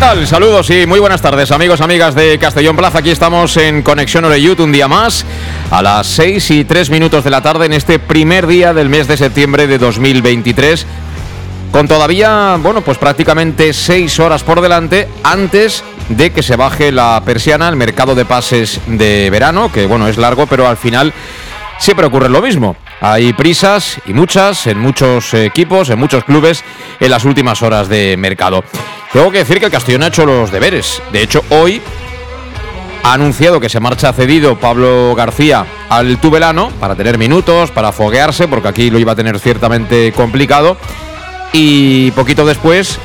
Tal? Saludos y muy buenas tardes, amigos, amigas de Castellón Plaza. Aquí estamos en Conexión Oreyut un día más, a las 6 y 3 minutos de la tarde, en este primer día del mes de septiembre de 2023. Con todavía, bueno, pues prácticamente 6 horas por delante antes de que se baje la persiana al mercado de pases de verano, que bueno, es largo, pero al final siempre ocurre lo mismo. Hay prisas y muchas en muchos equipos, en muchos clubes en las últimas horas de mercado. Tengo que decir que el Castellón ha hecho los deberes. De hecho, hoy ha anunciado que se marcha cedido Pablo García al Tubelano para tener minutos, para foguearse, porque aquí lo iba a tener ciertamente complicado. Y poquito después,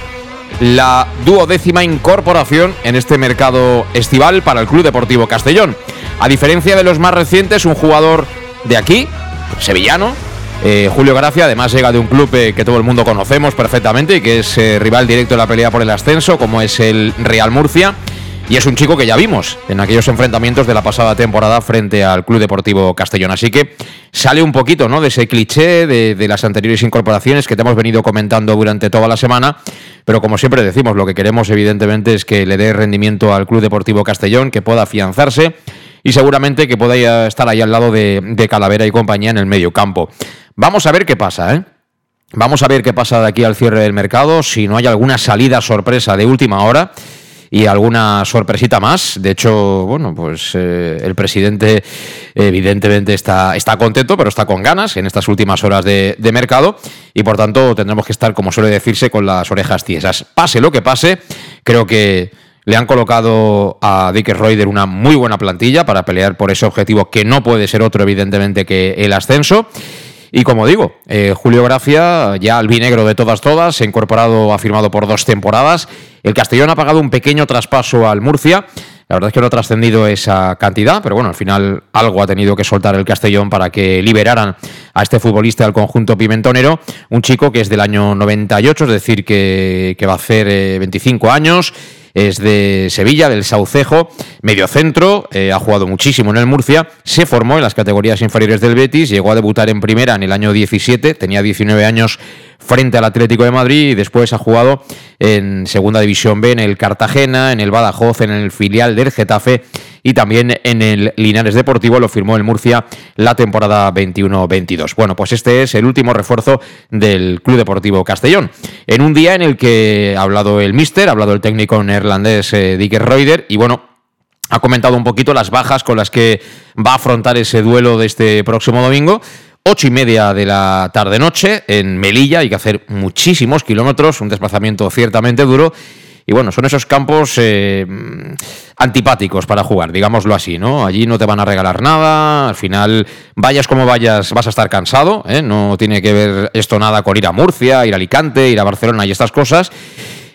la duodécima incorporación en este mercado estival para el Club Deportivo Castellón. A diferencia de los más recientes, un jugador de aquí, sevillano. Eh, Julio Gracia además llega de un club eh, que todo el mundo conocemos perfectamente y que es eh, rival directo en la pelea por el ascenso, como es el Real Murcia. Y es un chico que ya vimos en aquellos enfrentamientos de la pasada temporada frente al Club Deportivo Castellón. Así que sale un poquito ¿no? de ese cliché de, de, las anteriores incorporaciones que te hemos venido comentando durante toda la semana. Pero como siempre decimos, lo que queremos evidentemente es que le dé rendimiento al Club Deportivo Castellón, que pueda afianzarse y seguramente que pueda estar ahí al lado de, Calavera y compañía en el medio campo. Vamos a ver qué pasa, ¿eh? Vamos a ver qué pasa de aquí al cierre del mercado, si no hay alguna salida sorpresa de última hora y alguna sorpresita más. De hecho, bueno, pues eh, el presidente evidentemente está, está contento, pero está con ganas en estas últimas horas de, de, mercado y por tanto tendremos que estar, como suele decirse, con las orejas tiesas. Pase lo que pase, creo que le han colocado a Dick Reuter una muy buena plantilla para pelear por ese objetivo que no puede ser otro, evidentemente, que el ascenso. Y como digo, eh, Julio Gracia, ya albinegro de todas, todas, se incorporado, ha firmado por dos temporadas. El Castellón ha pagado un pequeño traspaso al Murcia. La verdad es que no ha trascendido esa cantidad, pero bueno, al final algo ha tenido que soltar el Castellón para que liberaran a este futbolista del conjunto pimentonero, un chico que es del año 98, es decir, que, va a hacer 25 eh, años es de Sevilla, del Saucejo, medio centro, eh, ha jugado muchísimo en el Murcia, se formó en las categorías inferiores del Betis, llegó a debutar en primera en el año 17, tenía 19 años frente al Atlético de Madrid y después ha jugado en Segunda División B en el Cartagena, en el Badajoz, en el filial del Getafe y también en el Linares Deportivo, lo firmó el Murcia la temporada 21-22. Bueno, pues este es el último refuerzo del Club Deportivo Castellón. En un día en el que ha hablado el míster, ha hablado el técnico neerlandés eh, Dicker Reuter y bueno, ha comentado un poquito las bajas con las que va a afrontar ese duelo de este próximo domingo. Ocho y media de la tarde-noche en Melilla, hay que hacer muchísimos kilómetros, un desplazamiento ciertamente duro y bueno, son esos campos eh, antipáticos para jugar, digámoslo así, ¿no? Allí no te van a regalar nada, al final, vayas como vayas, vas a estar cansado, ¿eh? No tiene que ver esto nada con ir a Murcia, ir a Alicante, ir a Barcelona y estas cosas.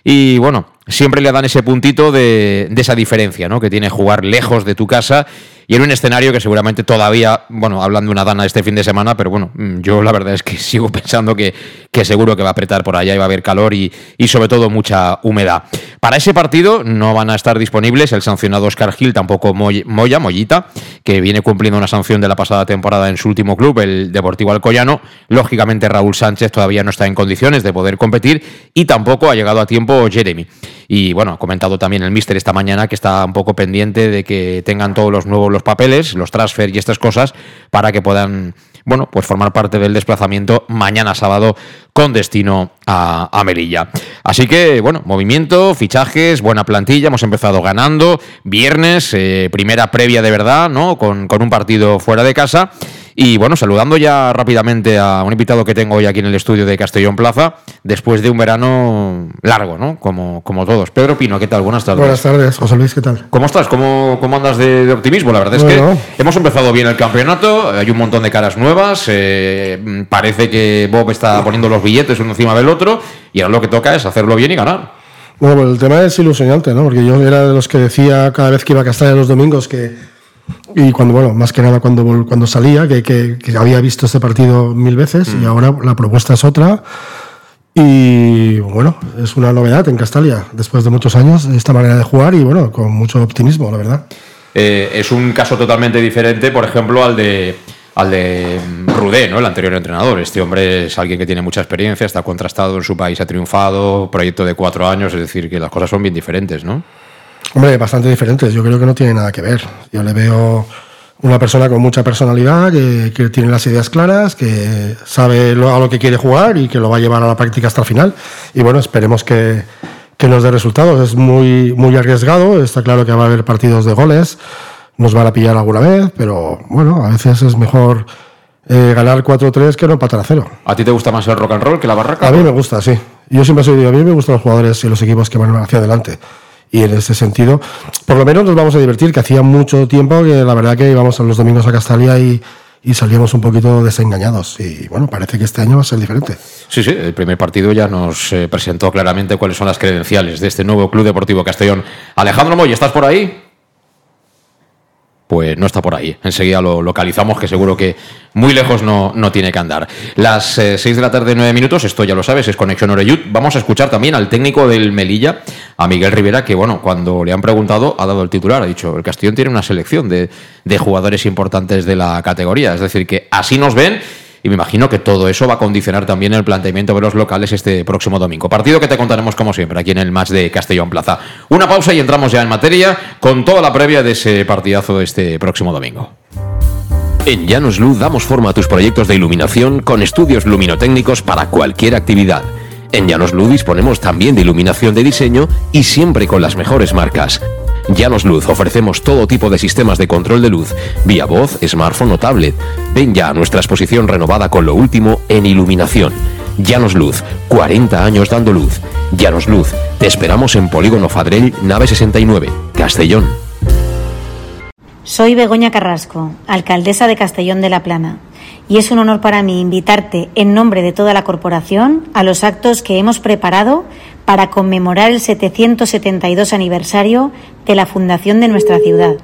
Y bueno, siempre le dan ese puntito de, de esa diferencia, ¿no? Que tiene jugar lejos de tu casa y en un escenario que seguramente todavía, bueno, hablan de una dana este fin de semana, pero bueno, mm, yo la verdad es que sigo pensando que, que seguro que va a apretar por allá y va a haber calor y, y sobre todo mucha humedad. Para ese partido no van a estar disponibles el sancionado Oscar Gil, tampoco Moya, Mollita, que viene cumpliendo una sanción de la pasada temporada en su último club, el Deportivo Alcoyano. Lógicamente Raúl Sánchez todavía no está en condiciones de poder competir y tampoco ha llegado a tiempo Jeremy. Y bueno, ha comentado también el míster esta mañana que está un poco pendiente de que tengan todos los nuevos los papeles, los transfer y estas cosas para que puedan bueno, pues formar parte del desplazamiento mañana sábado con destino a, Melilla. Así que, bueno, movimiento, fichajes, buena plantilla, hemos empezado ganando, viernes, eh, primera previa de verdad, ¿no? Con, con un partido fuera de casa. Y bueno, saludando ya rápidamente a un invitado que tengo hoy aquí en el estudio de Castellón Plaza, después de un verano largo, ¿no? Como, como todos. Pedro Pino, ¿qué tal? Buenas tardes. Buenas tardes, José Luis, ¿qué tal? ¿Cómo estás? ¿Cómo, cómo andas de, optimismo? La verdad es que hemos empezado bien el campeonato, hay un montón de caras nuevas, eh, parece que Bob está poniendo los billetes uno encima del otro y ahora lo que toca es hacerlo bien y ganar. Bueno, pues el tema es ilusionante, ¿no? Porque yo era de los que decía cada vez que iba a Castilla los domingos que y cuando, bueno, más que nada cuando, cuando salía, que, que, había visto este partido mil veces y mm. ahora la propuesta es otra. Y bueno, es una novedad en Castalia, después de muchos años, esta manera de jugar y bueno, con mucho optimismo, la verdad. Eh, es un caso totalmente diferente, por ejemplo, al de al de Rudé, ¿no? el anterior entrenador. Este hombre es alguien que tiene mucha experiencia, está contrastado en su país, ha triunfado, proyecto de cuatro años, es decir, que las cosas son bien diferentes, ¿no? Hombre, bastante diferentes. Yo creo que no tiene nada que ver. Yo le veo una persona con mucha personalidad, que, tiene las ideas claras, que sabe lo, a lo que quiere jugar y que lo va a llevar a la práctica hasta el final. Y bueno, esperemos que, nos dé resultados. Es muy, muy arriesgado. Está claro que va a haber partidos de goles. Nos van a pillar alguna vez, pero bueno, a veces es mejor eh, ganar 4-3 que no empatar a cero. ¿A ti te gusta más el rock and roll que la barraca? A mí me gusta, sí. Yo siempre soy, a mí me gustan los jugadores y los equipos que van hacia adelante y en ese sentido, por lo menos nos vamos a divertir, que hacía mucho tiempo que la verdad que íbamos los domingos a Castalia y, y salíamos un poquito desengañados. Y bueno, parece que este año va a ser diferente. Sí, sí, el primer partido ya nos eh, presentó claramente cuáles son las credenciales de este nuevo Club Deportivo Castellón. Alejandro Moy, ¿estás por ahí? Pues no está por ahí. Enseguida lo localizamos, que seguro que muy lejos no, no tiene que andar. Las eh, seis de la tarde, nueve minutos, esto ya lo sabes, es Conexión Oreyud. Vamos a escuchar también al técnico del Melilla, a Miguel Rivera, que bueno, cuando le han preguntado, ha dado el titular, ha dicho, el Castellón tiene una selección de, de jugadores importantes de la categoría. Es decir, que así nos ven y me imagino que todo eso va a condicionar también el planteamiento de los locales este próximo domingo. Partido que te contaremos como siempre aquí en el match de Castellón Plaza. Una pausa y entramos ya en materia con toda la previa de ese partidazo de este próximo domingo. En Llanos Luz damos forma a tus proyectos de iluminación con estudios luminotécnicos para cualquier actividad. En Llanos Luz disponemos también de iluminación de diseño y siempre con las mejores marcas. Llanos Luz ofrecemos todo tipo de sistemas de control de luz, vía voz, smartphone o tablet. Ven ya a nuestra exposición renovada con lo último en iluminación. Llanos Luz, 40 años dando luz. Llanos Luz, te esperamos en Polígono Fadrell, nave 69, Castellón. Soy Begoña Carrasco, alcaldesa de Castellón de la Plana, y es un honor para mí invitarte en nombre de toda la corporación a los actos que hemos preparado para conmemorar el 772 aniversario de la fundación de nuestra ciudad.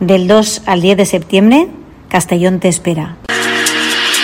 Del 2 al 10 de septiembre, Castellón te espera.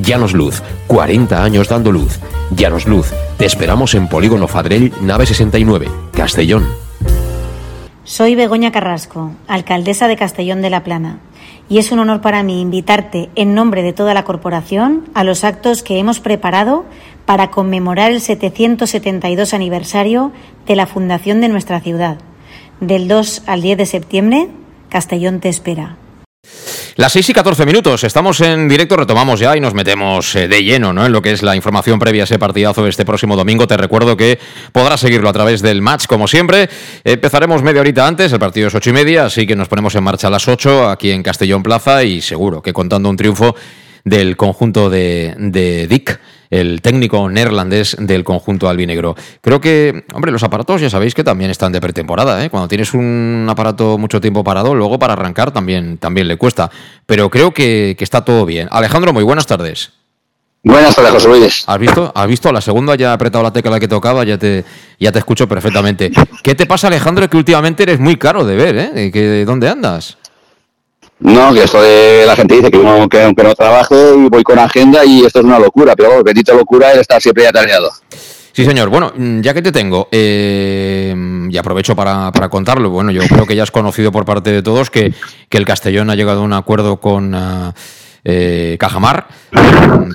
Llanos Luz, 40 años dando luz. Llanos Luz, te esperamos en Polígono Fadrell, nave 69, Castellón. Soy Begoña Carrasco, alcaldesa de Castellón de la Plana, y es un honor para mí invitarte en nombre de toda la corporación a los actos que hemos preparado para conmemorar el 772 aniversario de la fundación de nuestra ciudad. Del 2 al 10 de septiembre, Castellón te espera. Las 6 y 14 minutos, estamos en directo, retomamos ya y nos metemos eh, de lleno ¿no? en lo que es la información previa a ese partidazo de este próximo domingo. Te recuerdo que podrás seguirlo a través del match, como siempre. Empezaremos media horita antes, el partido es ocho y media, así que nos ponemos en marcha a las 8 aquí en Castellón Plaza y seguro que contando un triunfo del conjunto de, de Dick el técnico neerlandés del conjunto albinegro. Creo que, hombre, los aparatos ya sabéis que también están de pretemporada, ¿eh? Cuando tienes un aparato mucho tiempo parado, luego para arrancar también, también le cuesta. Pero creo que, que está todo bien. Alejandro, muy buenas tardes. Buenas tardes, José Luis. ¿Has visto? ¿Has visto? A la segunda ya he apretado la tecla que tocaba, ya te, ya te escucho perfectamente. ¿Qué te pasa, Alejandro? Que últimamente eres muy caro de ver, ¿eh? ¿Que, ¿Dónde andas? No, que esto de la gente dice que uno que, aunque no trabaje y voy con agenda y esto es una locura, pero bueno, bendita locura es estar siempre atareado. Sí, señor. Bueno, ya que te tengo, eh, y aprovecho para, para, contarlo, bueno, yo creo que ya has conocido por parte de todos que, que el Castellón ha llegado a un acuerdo con... Uh, eh, Cajamar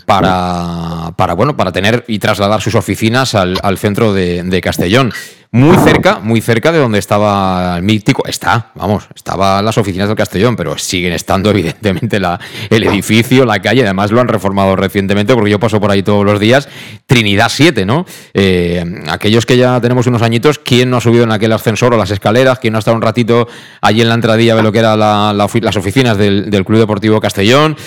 para, para, bueno, para tener y trasladar sus oficinas al, al centro de, Castellón. Muy cerca, muy cerca de donde estaba el mítico, está, vamos, estaban las oficinas del Castellón, pero siguen estando evidentemente la, el edificio, la calle, además lo han reformado recientemente porque yo paso por ahí todos los días, Trinidad 7, ¿no? Eh, aquellos que ya tenemos unos añitos, ¿quién no ha subido en aquel ascensor o las escaleras? ¿Quién no ha estado un ratito allí en la entradilla de lo que eran la, la, las oficinas del Club Deportivo Castellón?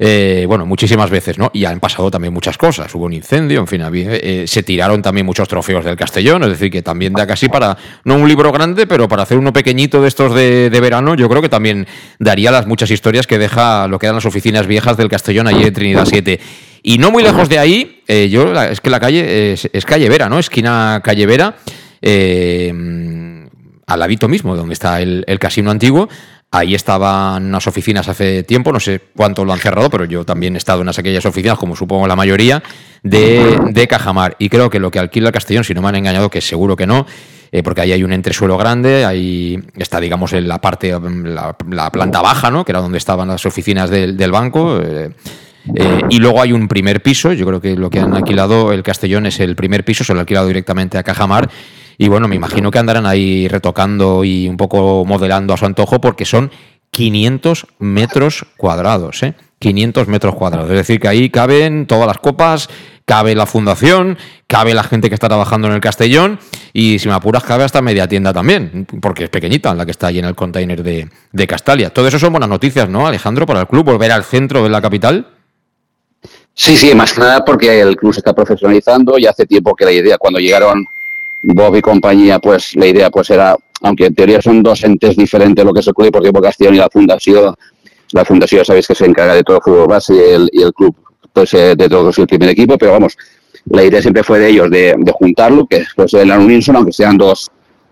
Eh, bueno, muchísimas veces, ¿no? Y han pasado también muchas cosas. Hubo un incendio, en fin, había, eh, se tiraron también muchos trofeos del Castellón, es decir, que también da casi para, no un libro grande, pero para hacer uno pequeñito de estos de, verano, yo creo que también daría las muchas historias que deja lo que eran las oficinas viejas del Castellón allí en Trinidad 7. Y no muy lejos de ahí, eh, yo es que la calle es, calle Vera, ¿no? Esquina calle Vera, eh, al ladito mismo, donde está el casino antiguo. Ahí estaban unas oficinas hace tiempo, no sé cuánto lo han cerrado, pero yo también he estado en aquellas oficinas, como supongo la mayoría, de, de Cajamar. Y creo que lo que alquila el Castellón, si no me han engañado, que seguro que no, eh, porque ahí hay un entresuelo grande, ahí está, digamos, en la parte, la, la planta baja, ¿no? que era donde estaban las oficinas del, del banco. Eh, eh, y luego hay un primer piso, yo creo que lo que han alquilado el Castellón es el primer piso, se lo ha alquilado directamente a Cajamar Y bueno, me imagino que andarán ahí retocando y un poco modelando a su antojo porque son 500 metros cuadrados, ¿eh? 500 metros cuadrados. Es decir, que ahí caben todas las copas, cabe la fundación, cabe la gente que está trabajando en el Castellón y si me apuras cabe hasta media tienda también, porque es pequeñita la que está ahí en el container de, de Castalia. Todo eso son buenas noticias, ¿no, Alejandro, para el club? Volver al centro de la capital. Sí, sí, más que nada porque el club se está profesionalizando y hace tiempo que la idea, cuando llegaron Bob y compañía, pues la idea pues era, aunque en teoría son dos entes diferentes lo que es el Deportivo Castellón y la Fundación, la Fundación sabéis que se encarga de todo el fútbol base y el, y el club pues eh, de todos el primer equipo, pero vamos, la idea siempre fue de ellos de, de juntarlo, que pues el Uninson, aunque sean dos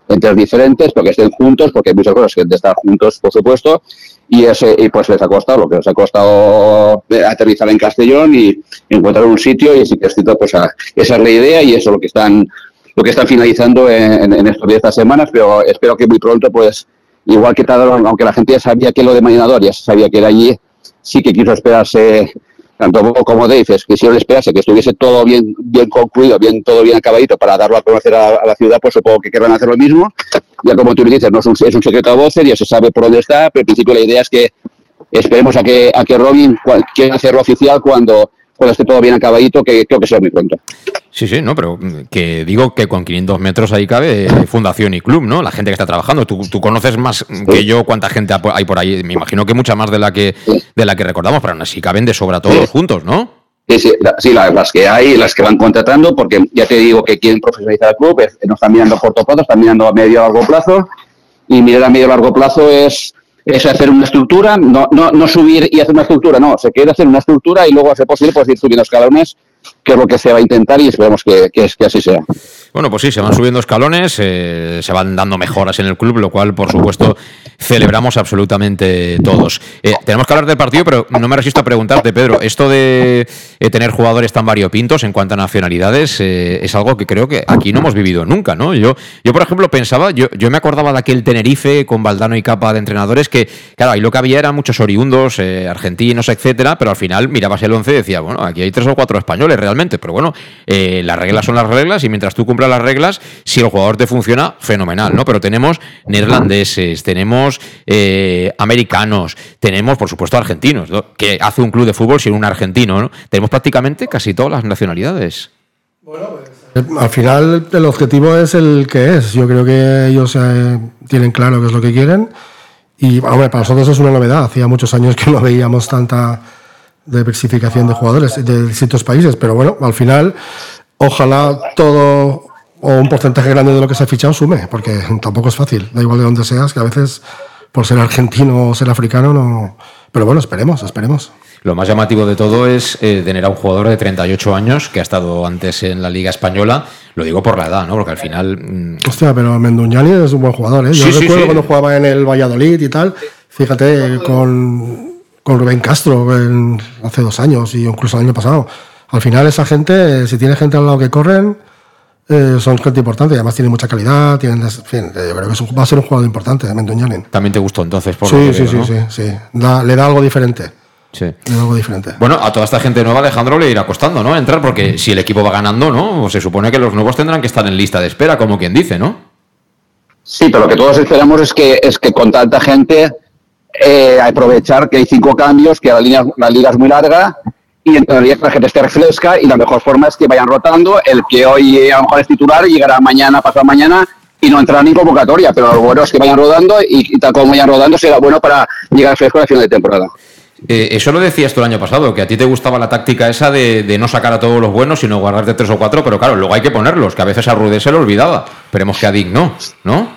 entes diferentes, pero que estén juntos, porque hay muchas cosas que de estar juntos, por supuesto, y ese y pues les ha costado lo que les ha costado eh, aterrizar en Castellón y encontrar un sitio y sí que es cierto, pues esa es la idea y eso es lo que están lo que están finalizando en, estos días, estas semanas, pero espero que muy pronto, pues, igual que tal, aunque la gente ya sabía que lo de Marinador, ya sabía que era allí, sí que quiso esperarse, tanto Bobo como Dave, quisieron esperarse que estuviese todo bien, bien concluido, bien todo bien acabadito para darlo a conocer a, la ciudad, pues supongo que querrán hacer lo mismo. Ya como tú dices, no es un, es un secreto a voces, ya se sabe por dónde está, pero en principio la idea es que esperemos a que, a que Robin quiera hacerlo oficial cuando, cuando esté todo bien acabadito, que creo que será muy pronto. Sí, sí, no, pero que digo que con 500 metros ahí cabe fundación y club, ¿no? La gente que está trabajando. Tú, tú conoces más que yo cuánta gente hay por ahí. Me imagino que mucha más de la que de la que recordamos, pero aún así caben de sobra todos sí. juntos, ¿no? Sí, sí, sí las, las, que hay, las que van contratando, porque ya te digo que quieren profesionalizar el club, es, no están mirando a corto plazo, están mirando a medio a largo plazo, y mirar a medio a largo plazo es es hacer una estructura, no, no, no subir y hacer una estructura, no, se quiere hacer una estructura y luego, a ser posible, pues ir subiendo escalones, que es lo que se va a intentar y esperemos que, que así sea. Bueno, pues sí, se van subiendo escalones, eh, se van dando mejoras en el club, lo cual, por supuesto, celebramos absolutamente todos. Eh, tenemos que hablar del partido, pero no me resisto a preguntarte, Pedro, esto de eh, tener jugadores tan variopintos en cuanto a nacionalidades es algo que creo que aquí no hemos vivido nunca, ¿no? Yo, yo por ejemplo, pensaba, yo, yo me acordaba de aquel Tenerife con Valdano y Capa de entrenadores que, claro, ahí lo que había eran muchos oriundos, argentinos, etcétera, pero al final mirabas el once y decía, bueno, aquí hay tres o cuatro españoles realmente, pero bueno, las reglas son las reglas y mientras tú cumplas las reglas, si el jugador te funciona, fenomenal, ¿no? Pero tenemos neerlandeses, tenemos eh, americanos, tenemos, por supuesto, argentinos, ¿no? que hace un club de fútbol sin un argentino, ¿no? Tenemos prácticamente casi todas las nacionalidades. Bueno, pues, al final el objetivo es el que es. Yo creo que ellos eh, tienen claro qué es lo que quieren. Y hombre, para nosotros es una novedad. Hacía muchos años que no veíamos tanta diversificación de jugadores de distintos países. Pero bueno, al final, ojalá todo o un porcentaje grande de lo que se ha fichado sume, porque tampoco es fácil. Da igual de dónde seas, que a veces por ser argentino o ser africano no. Pero bueno, esperemos, esperemos. Lo más llamativo de todo es eh, tener a un jugador de 38 años que ha estado antes en la Liga Española. Lo digo por la edad, ¿no? Porque al final. Mmm... Hostia, pero Menduñani es un buen jugador, ¿eh? Yo Sí, sí, recuerdo sí. cuando jugaba en el Valladolid y tal. Fíjate, con, con Rubén Castro en- hace dos años y incluso el año pasado. Al final, esa gente, si tiene gente al lado que corren, eh, son gente importante y además tienen mucha calidad. Tienen, en fin, eh, yo creo que es un- va a ser un jugador importante, Menduñani. También te gustó entonces, por lo Sí, que sí, veo, sí, ¿no? sí, sí. Da- le da algo diferente. Sí. Le da algo diferente. Bueno, a toda esta gente nueva, Alejandro, le irá costando, ¿no? Entrar, porque si el equipo va ganando, ¿no? Se supone que los nuevos tendrán que estar en lista de espera, como quien dice, ¿no? Sí, pero lo que todos esperamos es que, es que con tanta gente eh, aprovechar que hay cinco cambios, que la, línea, la liga es muy larga y en teoría que la gente esté fresca y la mejor forma es que vayan rotando. El que hoy eh, a lo mejor es titular llegará mañana, pasado mañana y no entrará ni en convocatoria, pero lo bueno es que vayan rodando y, y tal como vayan rodando será bueno para llegar fresco al final de temporada. Eh, eso lo decías tú el año pasado, que a ti te gustaba la táctica esa de, de no sacar a todos los buenos, sino guardarte tres o cuatro, pero claro, luego hay que ponerlos, que a veces a Rudé se lo olvidaba. Esperemos que a Dick no, ¿no?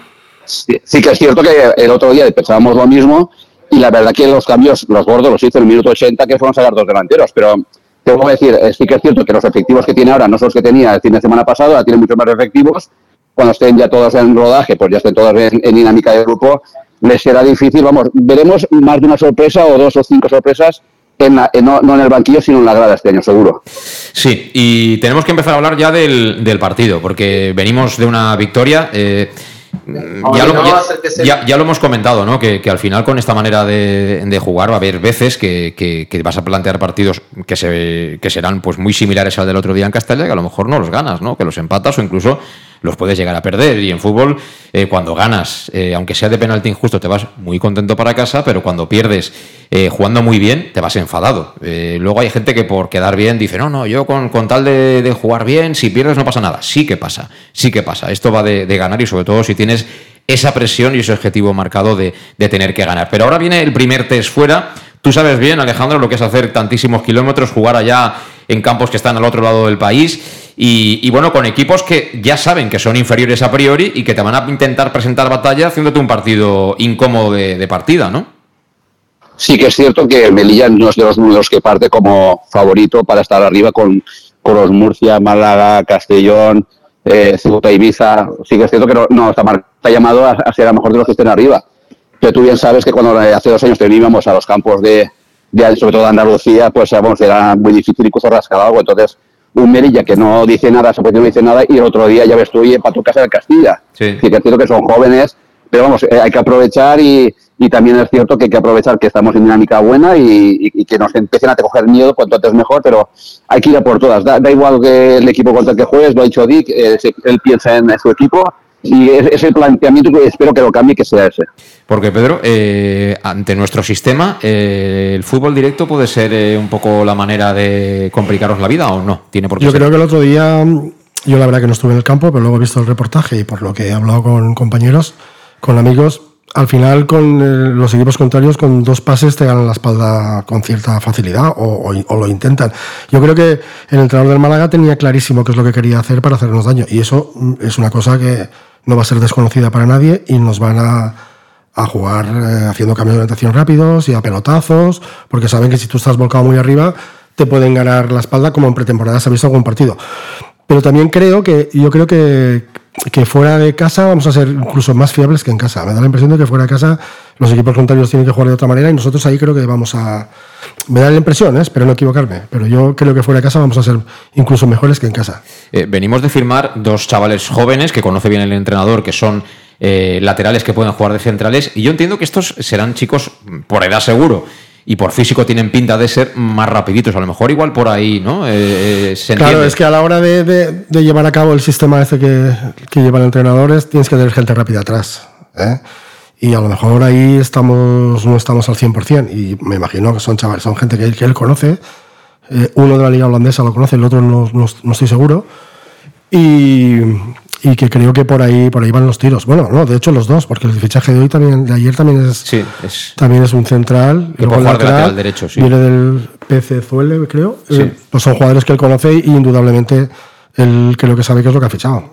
Sí, sí que es cierto que el otro día pensábamos lo mismo y la verdad que los cambios, los gordos los hizo en el minuto 80 que fueron sacar dos delanteros, pero te voy a decir, eh, sí que es cierto que los efectivos que tiene ahora no son los que tenía el fin de semana pasado, ahora tiene muchos más efectivos, cuando estén ya todos en rodaje, pues ya estén todos en, dinámica de grupo, les será difícil, vamos, veremos más de una sorpresa o dos o cinco sorpresas en la- en- no, en el banquillo, sino en la grada este año, seguro. Sí, y tenemos que empezar a hablar ya del, del partido, porque venimos de una victoria. eh, ya, lo, hemos comentado, ¿no? Que, al final con esta manera de, jugar va a haber veces que, vas a plantear partidos que, se, que serán pues muy similares al del otro día en Castella, que a lo mejor no los ganas, ¿no? Que los empatas o incluso los puedes llegar a perder. Y en fútbol, eh, cuando ganas, eh, aunque sea de penalti injusto, te vas muy contento para casa, pero cuando pierdes eh, jugando muy bien, te vas enfadado. luego hay gente que por quedar bien dice, no, no, yo con, con tal de, jugar bien, si pierdes no pasa nada. Sí que pasa, sí que pasa. Esto va de, ganar y sobre todo si tienes esa presión y ese objetivo marcado de, de tener que ganar. Pero ahora viene el primer test fuera. Tú sabes bien, Alejandro, lo que es hacer tantísimos kilómetros, jugar allá en campos que están al otro lado del país y, bueno, con equipos que ya saben que son inferiores a priori y que te van a intentar presentar batalla haciéndote un partido incómodo de, partida, ¿no? Sí que es cierto que Melilla no es de los números que parte como favorito para estar arriba con, con los Murcia, Málaga, Castellón, eh, Ceuta, Ibiza. Sí que es cierto que no, no está, llamado a, ser a lo mejor de los que estén arriba. Pero tú bien sabes que cuando hace dos años teníamos a los campos de, de sobre todo de Andalucía, pues era muy difícil incluso rascar algo. Entonces, un Merilla que no dice nada, se no dice nada, y el otro día ya ves tú, y para tu casa de Castilla. Sí. que es cierto que son jóvenes, pero vamos, eh, hay que aprovechar y, y, también es cierto que hay que aprovechar que estamos en dinámica buena y, que nos empiecen a coger miedo cuanto antes mejor, pero hay que ir a por todas. Da, igual que el equipo contra el que juegues, lo ha dicho Dick, eh, él piensa en su equipo y es, el planteamiento que espero que lo cambie, que sea ese. Porque, Pedro, eh, ante nuestro sistema, eh, ¿el fútbol directo puede ser eh, un poco la manera de complicaros la vida o no? ¿Tiene por qué yo creo que el otro día, yo la verdad que no estuve en el campo, pero luego he visto el reportaje y por lo que he hablado con compañeros, con amigos, al final con los equipos contrarios con dos pases te ganan la espalda con cierta facilidad o, lo intentan. Yo creo que el entrenador del Málaga tenía clarísimo qué es lo que quería hacer para hacernos daño y eso mm, es una cosa que no va a ser desconocida para nadie y nos van a, a jugar eh, haciendo cambios de orientación rápidos y a pelotazos, porque saben que si tú estás volcado muy arriba, te pueden ganar la espalda como en pretemporada se ha visto algún partido. Pero también creo que, yo creo que, que fuera de casa vamos a ser incluso más fiables que en casa. Me da la impresión de que fuera de casa los equipos contrarios tienen que jugar de otra manera y nosotros ahí creo que vamos a... Me da la impresión, ¿eh? espero no equivocarme, pero yo creo que fuera de casa vamos a ser incluso mejores que en casa. Eh, venimos de firmar dos chavales jóvenes que conoce bien el entrenador, que son eh, laterales que pueden jugar de centrales, y yo entiendo que estos serán chicos por edad seguro y por físico tienen pinta de ser más rapiditos. A lo mejor igual por ahí, ¿no? Eh, claro, es que a la hora de, llevar a cabo el sistema este que, que llevan entrenadores, tienes que tener gente rápida atrás. ¿eh? Y a lo mejor ahí estamos, no estamos al 100%. Y me imagino que son chavales, son gente que, que él conoce. Eh, uno de la liga holandesa lo conoce, el otro no, no, estoy seguro. Y, y, que creo que por ahí por ahí van los tiros. Bueno, no, de hecho los dos, porque el fichaje de hoy también, de ayer también es, sí, es también es un central. Que puede lateral, derecho, sí. Viene del PC Zuele, creo. Sí. Eh, pues son jugadores que él conoce y indudablemente él creo que sabe qué es lo que ha fichado.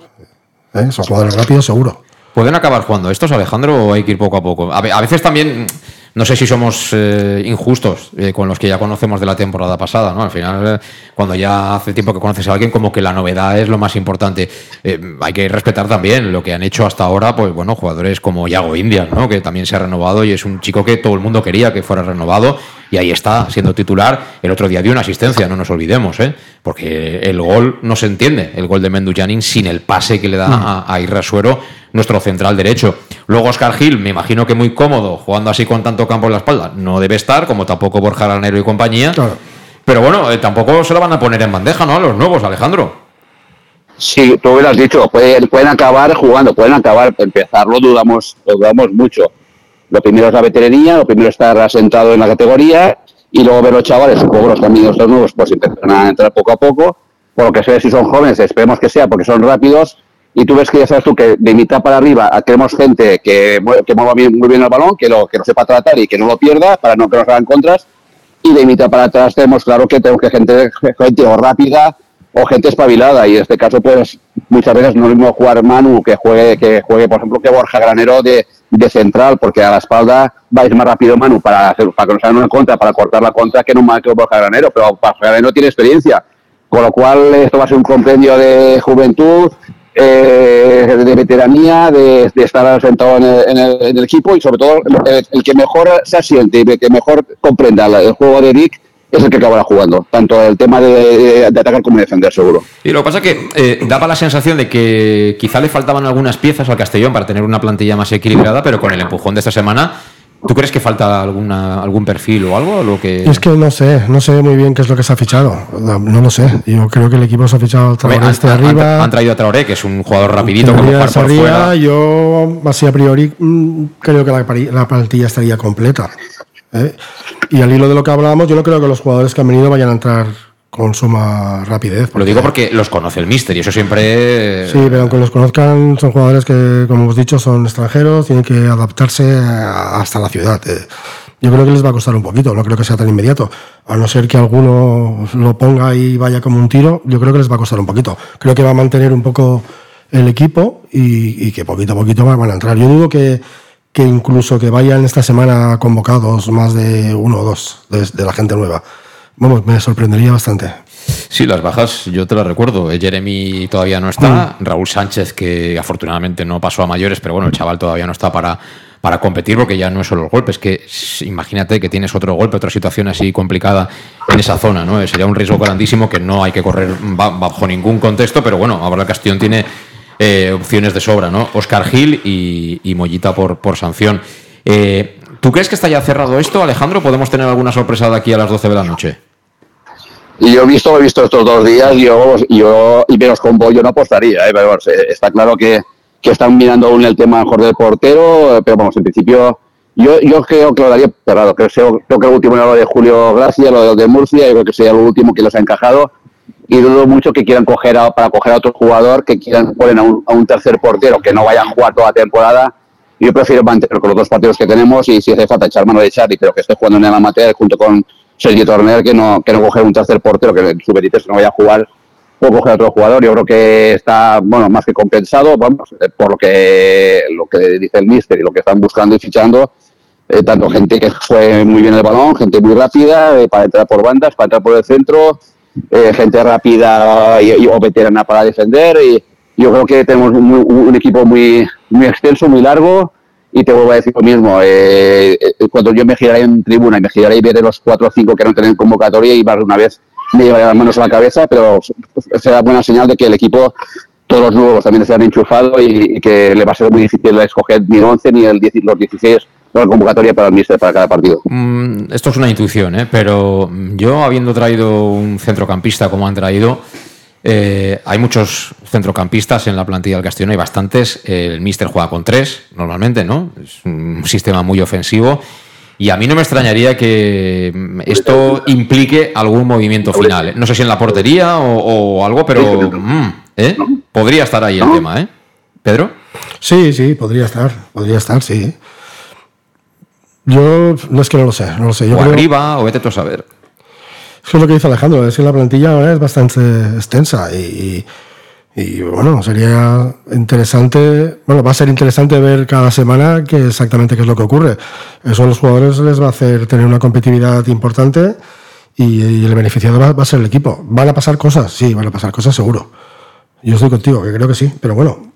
¿Eh? Son jugadores rápidos, seguro. ¿Pueden acabar jugando estos, Alejandro, o hay que ir poco a poco? A, veces también, no sé si somos eh, injustos eh, con los que ya conocemos de la temporada pasada, ¿no? Al final, eh, cuando ya hace tiempo que conoces a alguien, como que la novedad es lo más importante. hay que respetar también lo que han hecho hasta ahora, pues bueno, jugadores como Yago Indias, ¿no? Que también se ha renovado y es un chico que todo el mundo quería que fuera renovado y ahí está, siendo titular. El otro día dio una asistencia, no nos olvidemos, ¿eh? porque el gol no se entiende, el gol de Mendu sin el pase que le da a, a Irrasuero nuestro central derecho. Luego Oscar Gil, me imagino que muy cómodo, jugando así con tanto campo en la espalda. No debe estar, como tampoco Borja Granero y compañía. Pero bueno, eh, tampoco se lo van a poner en bandeja, ¿no? A los nuevos, Alejandro. Sí, tú lo has dicho, pueden, pueden acabar jugando, pueden acabar, empezar lo dudamos, lo dudamos mucho. Lo primero es la veteranía, lo primero es estar asentado en la categoría y luego ver los chavales, un poco los caminos los nuevos, pues empiezan a entrar poco a poco. Por lo que sé, si son jóvenes, esperemos que sea porque son rápidos y tú ves que ya sabes tú que de mitad para arriba queremos gente que, que mueva muy bien el balón, que lo, que lo sepa tratar y que no lo pierda para no que nos hagan contras. Y de mitad para atrás tenemos claro que tenemos gente, gente o rápida o gente espabilada. Y en este caso, pues muchas veces no es mismo jugar Manu que juegue, que juegue por ejemplo, que Borja Granero de, de central, porque a la espalda vais más rápido Manu para, hacer, para que nos hagan una contra, para cortar la contra, que no más que Borja Granero. Pero Borja Granero tiene experiencia. Con lo cual, esto va a ser un compendio de juventud, eh, de veteranía, de, estar sentado en el, equipo y sobre todo el, que mejor se asiente y que mejor comprenda el juego de Rick es el que acabará jugando, tanto el tema de, atacar como de defender, seguro. Y lo que pasa es que eh, daba la sensación de que quizá le faltaban algunas piezas al Castellón para tener una plantilla más equilibrada, pero con el empujón de esta semana ¿Tú crees que falta alguna, algún perfil o algo? Lo que... Es que no sé, no sé muy bien qué es lo que se ha fichado. No, lo sé. Yo creo que el equipo se ha fichado a Traoré este arriba. Han, traído a Traoré, que es un jugador rapidito con jugar por fuera. Yo, así a priori, mm, creo que la, plantilla estaría completa. ¿eh? Y al hilo de lo que hablábamos, yo no creo que los jugadores que han venido vayan a entrar con suma rapidez. Lo digo porque los conoce el Mister y eso siempre. Sí, pero aunque los conozcan, son jugadores que, como hemos dicho, son extranjeros, tienen que adaptarse hasta la ciudad. Eh. Yo creo que les va a costar un poquito, no creo que sea tan inmediato. A no ser que alguno lo ponga y vaya como un tiro, yo creo que les va a costar un poquito. Creo que va a mantener un poco el equipo y, que poquito a poquito van a entrar. Yo digo que, que incluso que vayan esta semana convocados más de uno o dos de la gente nueva Vamos, me sorprendería bastante. Sí, las bajas yo te las recuerdo. Eh, Jeremy todavía no está. Mm. Raúl Sánchez, que afortunadamente no pasó a mayores, pero bueno, el chaval todavía no está para, para competir porque ya no es solo el golpe. Es que imagínate que tienes otro golpe, otra situación así complicada en esa zona. ¿no? Sería un riesgo grandísimo que no hay que correr bajo ningún contexto, pero bueno, ahora el Castellón tiene eh, opciones de sobra. ¿no? Oscar Gil y, y Mollita por, por sanción. Eh, ¿Tú crees que está ya cerrado esto, Alejandro? ¿Podemos tener alguna sorpresa de aquí a las 12 de la noche? Yo he visto, he visto estos dos días, yo, yo y menos con yo no apostaría, ¿eh? pero está claro que, que, están mirando aún el tema mejor del portero, pero vamos, en principio yo, yo creo que lo daría cerrado, creo, creo que el último era lo de Julio Gracia, lo de Murcia, yo creo que sería lo último que los ha encajado y dudo mucho que quieran coger a, para coger a otro jugador, que quieran poner a un, a un tercer portero que no vaya a jugar toda la temporada. Yo prefiero mantener con los dos partidos que tenemos y si hace falta echar mano de Charlie, pero que esté jugando en el amateur junto con Sergio Torner que no, que no coger un tercer portero, que en su no vaya a jugar, o coger a otro jugador. Yo creo que está, bueno, más que compensado, eh, por lo que, lo que dice el míster y lo que están buscando y fichando. Eh, tanto gente que fue muy bien el balón, gente muy rápida eh, para entrar por bandas, para entrar por el centro, gente rápida y, o veterana para defender. Y yo creo que tenemos un, un equipo muy, muy extenso, muy largo y te vuelvo a decir lo mismo, eh, eh, cuando yo me giraré en tribuna y me giraré y veré los cuatro o cinco que no tienen convocatoria y más de una vez me llevaré las manos a la cabeza, pero será buena señal de que el equipo, todos los nuevos también se han enchufado y, que le va a ser muy difícil escoger ni el 11 ni el los 16 la convocatoria para el míster para cada partido. Mm, esto es una intuición, ¿eh? pero yo habiendo traído un centrocampista como han traído, eh, hay muchos centrocampistas en la plantilla del Castellón, hay bastantes. El Mister juega con tres, normalmente, ¿no? Es un sistema muy ofensivo. Y a mí no me extrañaría que esto implique algún movimiento final. ¿eh? No sé si en la portería o, algo, pero mm, ¿eh? podría estar ahí el tema, ¿eh? ¿Pedro? Sí, sí, podría estar. Podría estar, sí. Yo no es que no lo sé, no lo sé. Yo o arriba, o vete tú a saber. Es lo que dice Alejandro, es que la plantilla ahora es bastante extensa y, bueno, sería interesante, bueno, va a ser interesante ver cada semana qué exactamente qué es lo que ocurre. Eso a los jugadores les va a hacer tener una competitividad importante y, el beneficiado va, va, a ser el equipo. ¿Van a pasar cosas? Sí, van a pasar cosas seguro. Yo estoy contigo, que creo que sí, pero bueno,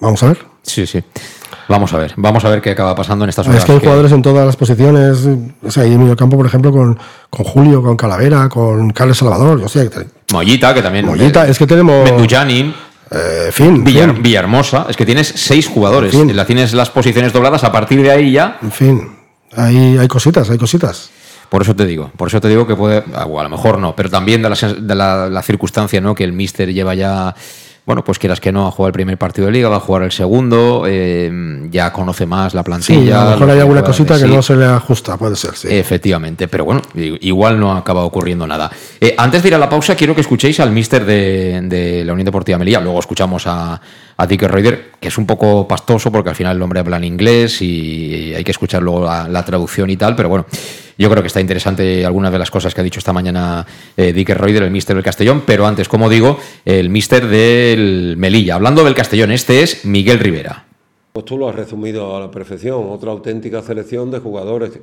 vamos a ver. Sí, sí. Vamos a ver, vamos a ver qué acaba pasando en estas horas. Es que hay jugadores en todas las posiciones. O sea, hay en medio campo, por ejemplo, con, con Julio, con Calavera, con Carlos Salvador. O sea, Mollita, que también. Mollita, es que tenemos. Mendujanin. Eh, fin, Villahermosa, es que tienes seis jugadores. La tienes las posiciones dobladas, a partir de ahí ya. En fin, hay, hay cositas, hay cositas. Por eso te digo, por eso te digo que puede, a lo mejor no, pero también de la, de la, la circunstancia, ¿no? Que el Mister lleva ya bueno, pues quieras que no, a jugar el primer partido de liga, va a jugar el segundo, eh, ya conoce más la plantilla. Sí, a lo mejor hay alguna cosita que no se le ajusta, puede ser, sí. Efectivamente, pero bueno, igual no acaba ocurriendo nada. Eh, antes de ir a la pausa, quiero que escuchéis al mister de, la Unión Deportiva Melilla, luego escuchamos a, a Dick Reuter, que es un poco pastoso porque al final el hombre habla en inglés y hay que escuchar luego la traducción y tal, pero bueno. Yo creo que está interesante algunas de las cosas que ha dicho esta mañana eh, Dick Reuter, el mister del Castellón, pero antes, como digo, el mister del Melilla. Hablando del Castellón, este es Miguel Rivera. Pues tú lo has resumido a la perfección, otra auténtica selección de jugadores,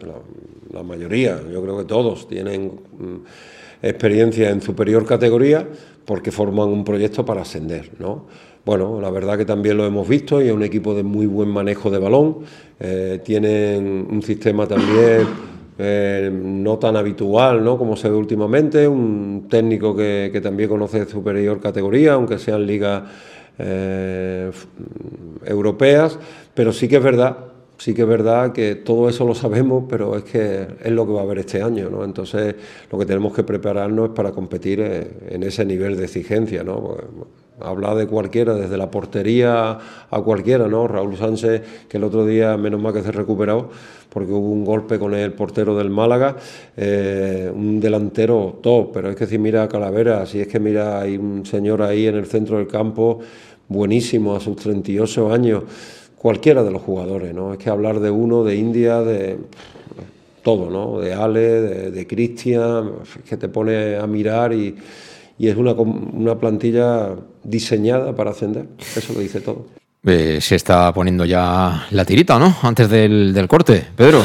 la, mayoría, yo creo que todos tienen mm, experiencia en superior categoría porque forman un proyecto para ascender, ¿no? Bueno, la verdad que también lo hemos visto y es un equipo de muy buen manejo de balón, eh, tienen un sistema también eh, no tan habitual ¿no? como se ve últimamente, un técnico que, también conoce superior categoría, aunque sean ligas eh, europeas, pero sí que es verdad sí que es verdad que todo eso lo sabemos, pero es que es lo que va a haber este año, ¿no? Entonces, lo que tenemos que prepararnos es para competir eh, en ese nivel de exigencia, ¿no? Habla de cualquiera, desde la portería a cualquiera, ¿no? Raúl Sánchez, que el otro día, menos mal que se recuperado, porque hubo un golpe con el portero del Málaga, eh, un delantero top, pero es que si mira a Calavera, si es que mira, hay un señor ahí en el centro del campo, buenísimo, a sus 38 años cualquiera de los jugadores, ¿no? Es que hablar de uno, de India, de todo, ¿no? De Ale, de, Cristian, que te pone a mirar y, es una, una, plantilla diseñada para ascender. Eso lo dice todo. Eh, se está poniendo ya la tirita, ¿no? Antes del, del corte, Pedro.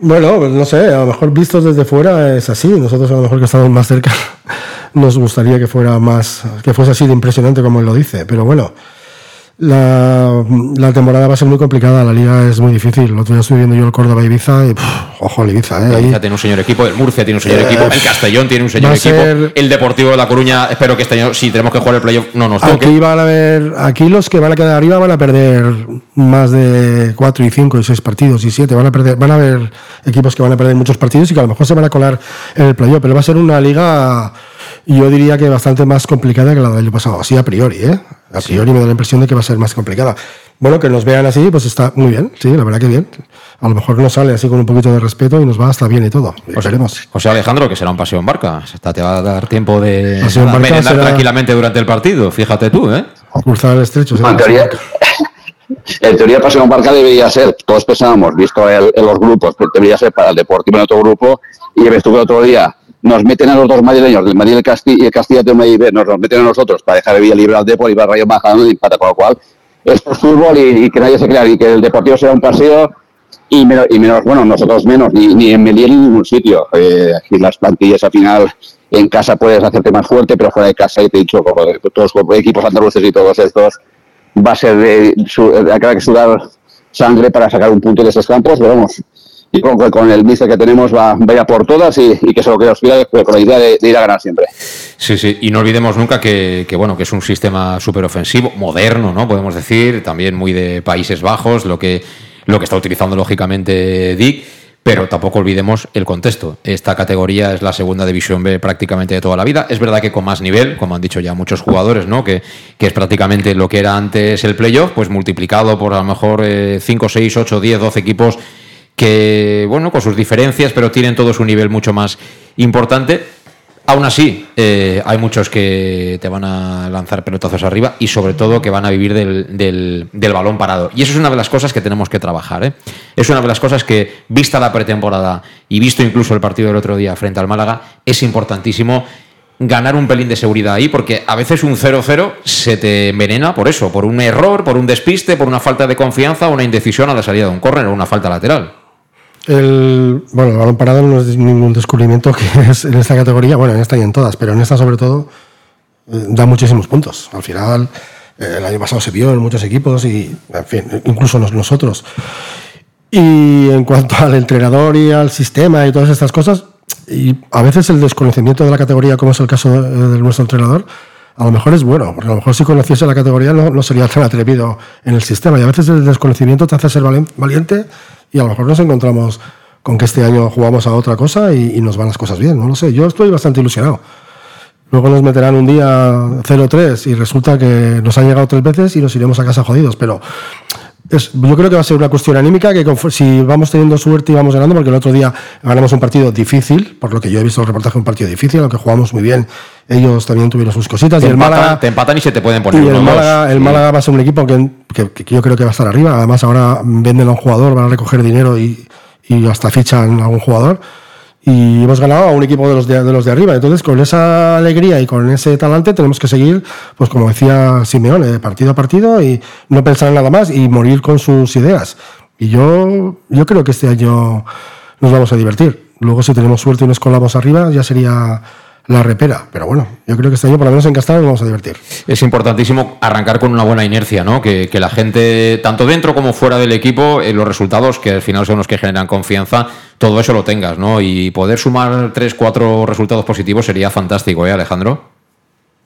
Bueno, pues no sé, a lo mejor vistos desde fuera es así. Nosotros a lo mejor que estamos más cerca nos gustaría que fuera más, que fuese así de impresionante como él lo dice. Pero bueno, la, la, temporada va a ser muy complicada, la liga es muy difícil. El otro día estoy viendo yo el Córdoba Ibiza y ojo el Ibiza, ¿eh? Ibiza tiene un señor equipo, el Murcia tiene un señor eh, equipo, el Castellón tiene un señor equipo, el Deportivo de La Coruña, espero que este año, si tenemos que jugar el playoff, no nos toque. Aquí van a ver, aquí los que van a quedar arriba van a perder más de 4 y 5 y 6 partidos y 7, van a perder, van a haber equipos que van a perder muchos partidos y que a lo mejor se van a colar en el playoff, pero va a ser una liga yo diría que bastante más complicada que la del año pasado, así a priori, ¿eh? A priori me da la impresión de que va a ser más complicada. Bueno, que nos vean así, pues está muy bien, sí, la verdad que bien. A lo mejor nos sale así con un poquito de respeto y nos va hasta bien y todo. Pues veremos. O sea, Alejandro, que será un paseo en barca. Hasta te va a dar tiempo de merendar tranquilamente durante el partido. Fíjate tú, ¿eh? Cruzar el estrecho. en, teoría, en teoría, paseo en barca debería ser, todos pensábamos, visto en los grupos, debería ser para el Deportivo en otro grupo. Y estuve otro día nos meten a los dos madrileños, del Madrid y el Castilla, y el Castilla de Madrid, nos, nos meten a nosotros para dejar de Villa libre al Depor y va Rayo bajando y empata, con lo cual esto es fútbol y, que nadie se crea y que el Deportivo sea un paseo y menos, y menos bueno, nosotros menos, ni, en Melier ni en ningún sitio. Eh, aquí las plantillas al final en casa puedes hacerte más fuerte, pero fuera de casa, y te he dicho, todos los equipos andaluces y todos estos, va a ser de, su, que sudar sangre para sacar un punto de esos campos, pero vamos, y con, con el mister que tenemos va, vaya por todas y, que se lo que nos pida con la idea de, ir a ganar siempre. Sí, sí, y no olvidemos nunca que, bueno, que es un sistema súper ofensivo, moderno, ¿no? Podemos decir, también muy de Países Bajos, lo que, lo que está utilizando lógicamente Dick. Pero tampoco olvidemos el contexto. Esta categoría es la segunda división B prácticamente de toda la vida. Es verdad que con más nivel, como han dicho ya muchos jugadores, ¿no? que, que es prácticamente lo que era antes el playoff, pues multiplicado por a lo mejor 5, 6, 8, 10, 12 equipos que, bueno, con sus diferencias, pero tienen todos un nivel mucho más importante. Aún así, eh, hay muchos que te van a lanzar pelotazos arriba y sobre todo que van a vivir del, del, balón parado. Y eso es una de las cosas que tenemos que trabajar. ¿eh? Es una de las cosas que, vista la pretemporada y visto incluso el partido del otro día frente al Málaga, es importantísimo ganar un pelín de seguridad ahí, porque a veces un 0-0 se te envenena por eso, por un error, por un despiste, por una falta de confianza una indecisión a la salida de un córner o una falta lateral. El, bueno, el balón parado no es ningún descubrimiento que es en esta categoría, bueno, en esta y en todas, pero en esta sobre todo eh, da muchísimos puntos. Al final, eh, el año pasado se vio en muchos equipos y, en fin, incluso nosotros. Y en cuanto al entrenador y al sistema y todas estas cosas, y a veces el desconocimiento de la categoría, como es el caso de, nuestro entrenador, a lo mejor es bueno, porque a lo mejor si conociese la categoría no, no, sería tan atrevido en el sistema. Y a veces el desconocimiento te hace ser valiente y a lo mejor nos encontramos con que este año jugamos a otra cosa y, nos van las cosas bien, no lo sé. Yo estoy bastante ilusionado. Luego nos meterán un día 0-3 y resulta que nos han llegado tres veces y nos iremos a casa jodidos, pero yo creo que va a ser una cuestión anímica que si vamos teniendo suerte y vamos ganando, porque el otro día ganamos un partido difícil, por lo que yo he visto el reportaje, un partido difícil, aunque jugamos muy bien, ellos también tuvieron sus cositas. Te, y el empatan, Málaga, te empatan y se te pueden poner y el Málaga, el Málaga va a ser un equipo que, que, yo creo que va a estar arriba. Además, ahora venden a un jugador, van a recoger dinero y, y hasta fichan a un jugador y hemos ganado a un equipo de los de, los de arriba. Entonces, con esa alegría y con ese talante, tenemos que seguir, pues como decía Simeone, partido a partido y no pensar en nada más y morir con sus ideas. Y yo, yo creo que este año nos vamos a divertir. Luego, si tenemos suerte y nos colamos arriba, ya sería la repera. Pero bueno, yo creo que este año por lo menos en Castellón nos vamos a divertir. Es importantísimo arrancar con una buena inercia, ¿no? Que, que la gente, tanto dentro como fuera del equipo, eh, los resultados, que al final son los que generan confianza, todo eso lo tengas, ¿no? Y poder sumar tres, cuatro resultados positivos sería fantástico, ¿eh, Alejandro?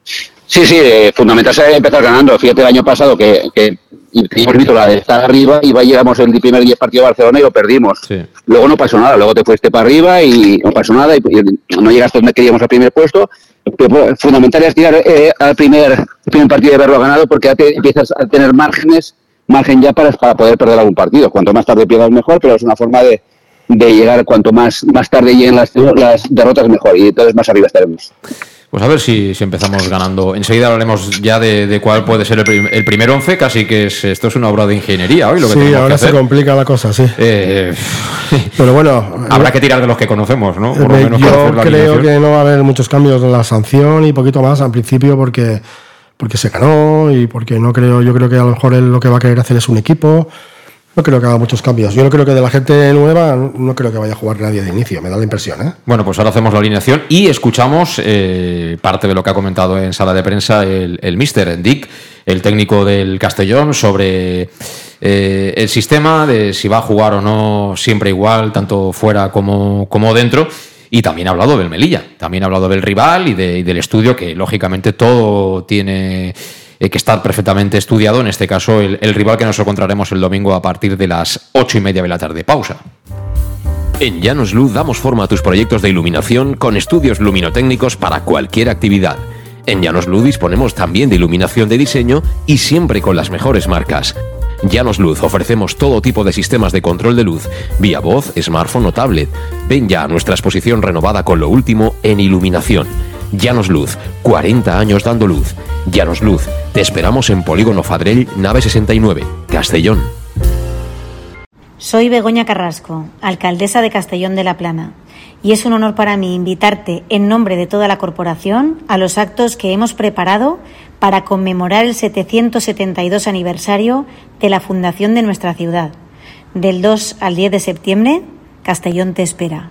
Sí, sí, eh, fundamental es empezar ganando. Fíjate el año pasado que, que visto la de estar arriba y va, llegamos el primer 10 partido a Barcelona y lo perdimos. Luego no pasó nada, luego te fuiste para arriba y no pasó nada y, no llegaste donde queríamos al primer puesto. Pero fundamental es tirar eh, al primer, primer partido de haberlo ganado porque ya te empiezas a tener márgenes, margen ya para, para poder perder algún partido. Cuanto más tarde pierdas mejor, pero es una forma de, de llegar cuanto más, más tarde lleguen las, las derrotas mejor y entonces más arriba estaremos. Pues a ver si, si empezamos ganando. Enseguida hablaremos ya de, cuál puede ser el, primer once, casi que es, esto es una obra de ingeniería hoy lo que Sí, ahora se complica la cosa, sí. Eh, Pero bueno... Habrá que tirar de los que conocemos, ¿no? Por lo menos yo creo que no va a haber muchos cambios en la sanción y poquito más al principio porque, porque se ganó y porque no creo, yo creo que a lo mejor él lo que va a querer hacer es un equipo no creo que haga muchos cambios. Yo no creo que de la gente nueva, no creo que vaya a jugar nadie de inicio, me da la impresión. ¿eh? Bueno, pues ahora hacemos la alineación y escuchamos eh, parte de lo que ha comentado en sala de prensa el, el mister Dick, el técnico del Castellón, sobre eh, el sistema, de si va a jugar o no siempre igual, tanto fuera como, como dentro. Y también ha hablado del Melilla, también ha hablado del rival y, de, y del estudio, que lógicamente todo tiene eh, que estar perfectamente estudiado, en este caso el, rival que nos encontraremos el domingo a partir de las ocho y media de la tarde. Pausa. En Llanos Luz damos forma a tus proyectos de iluminación con estudios luminotécnicos para cualquier actividad. En Llanos Luz disponemos también de iluminación de diseño y siempre con las mejores marcas. Llanos Luz ofrecemos todo tipo de sistemas de control de luz, vía voz, smartphone o tablet. Ven ya a nuestra exposición renovada con lo último en iluminación. Llanos Luz, 40 años dando luz. Llanos Luz, te esperamos en Polígono Fadrell, nave 69, Castellón. Soy Begoña Carrasco, alcaldesa de Castellón de la Plana, y es un honor para mí invitarte en nombre de toda la corporación a los actos que hemos preparado para conmemorar el 772 aniversario de la fundación de nuestra ciudad. Del 2 al 10 de septiembre, Castellón te espera.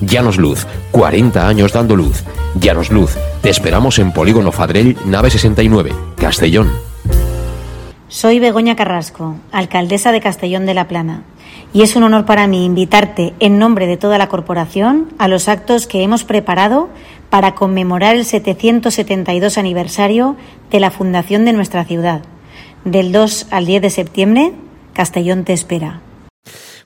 Llanos Luz, 40 años dando luz. Llanos Luz, te esperamos en Polígono Fadrell, nave 69, Castellón. Soy Begoña Carrasco, alcaldesa de Castellón de la Plana, y es un honor para mí invitarte en nombre de toda la corporación a los actos que hemos preparado para conmemorar el 772 aniversario de la fundación de nuestra ciudad. Del 2 al 10 de septiembre, Castellón te espera.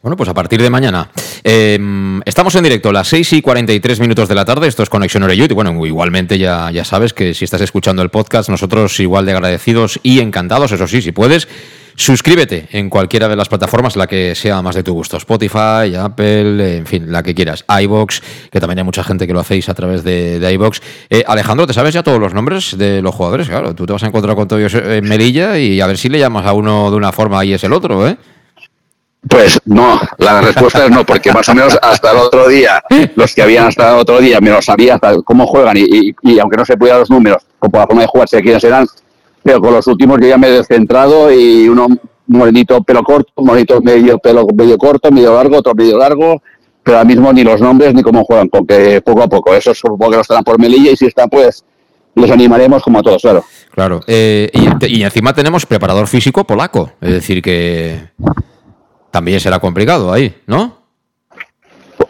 Bueno, pues a partir de mañana. Eh, estamos en directo a las 6 y 43 minutos de la tarde. Esto es Conexión Oreyut. Y bueno, igualmente ya, ya sabes que si estás escuchando el podcast, nosotros igual de agradecidos y encantados, eso sí, si puedes. Suscríbete en cualquiera de las plataformas, la que sea más de tu gusto. Spotify, Apple, en fin, la que quieras. iBox, que también hay mucha gente que lo hacéis a través de, de iBox. Eh, Alejandro, ¿te sabes ya todos los nombres de los jugadores? Claro, tú te vas a encontrar con todos en Melilla y a ver si le llamas a uno de una forma y es el otro, ¿eh? Pues no, la respuesta es no, porque más o menos hasta el otro día, los que habían hasta el otro día, me lo sabía hasta cómo juegan y, aunque no se pudieran los números, o por la forma de jugar, sé quiénes eran, pero con los últimos yo ya me he descentrado y uno morenito pelo corto, morenito medio pelo medio corto, medio largo, otro medio largo, pero ahora mismo ni los nombres ni cómo juegan, porque poco a poco, eso supongo que no estarán por Melilla y si están pues les animaremos como a todos, claro. Claro, eh, y encima tenemos preparador físico polaco, es decir que también será complicado ahí, ¿no?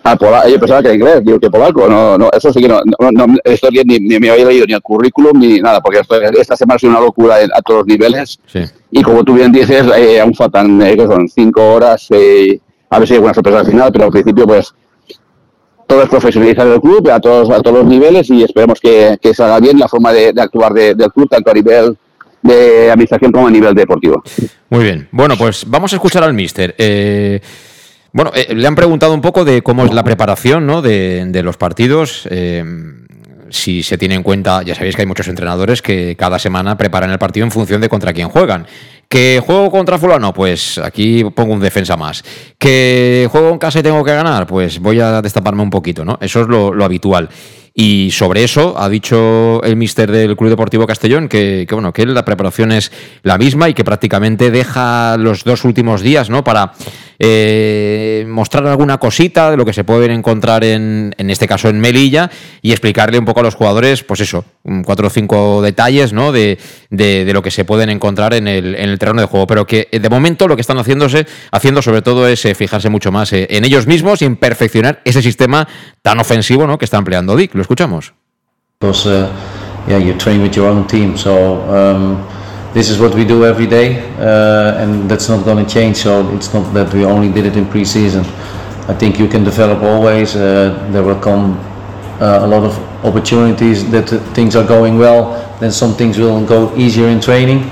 Ah, pola, yo pensaba que era inglés, digo que polaco, no, no, eso sí que no, no, no esto ni, ni, me había leído ni el currículum ni nada, porque esto, esta semana ha sido una locura a todos los niveles. Sí. Y como tú bien dices, eh, aún faltan, eh, que son cinco horas, eh, a ver si hay alguna sorpresa al final, pero al principio, pues, todo es profesionalizar el club a todos, a todos los niveles y esperemos que, que salga bien la forma de, de actuar de, del club, tanto a nivel de administración como a nivel deportivo. Muy bien. Bueno, pues vamos a escuchar al míster. Eh, bueno, eh, le han preguntado un poco de cómo es la preparación ¿no? de, de los partidos. Eh, si se tiene en cuenta, ya sabéis que hay muchos entrenadores que cada semana preparan el partido en función de contra quién juegan. ¿Que juego contra fulano? Pues aquí pongo un defensa más. ¿Que juego en casa y tengo que ganar? Pues voy a destaparme un poquito, ¿no? Eso es lo habitual. Y sobre eso ha dicho el míster del Club Deportivo Castellón que, bueno, que la preparación es la misma y que prácticamente deja los dos últimos días ¿no? para eh, mostrar alguna cosita de lo que se pueden encontrar en, en este caso en Melilla y explicarle un poco a los jugadores, pues eso, cuatro o cinco detalles ¿no? de, de, de lo que se pueden encontrar en el, en el, terreno de juego. Pero que de momento lo que están haciéndose, haciendo sobre todo es eh, fijarse mucho más eh, en ellos mismos y en perfeccionar ese sistema tan ofensivo ¿no? que está empleando Dick. Escuchamos. Because, uh, yeah, you train with your own team, so um, this is what we do every day, uh, and that's not going to change. So it's not that we only did it in pre-season. I think you can develop always. Uh, there will come uh, a lot of opportunities that things are going well. Then some things will go easier in training,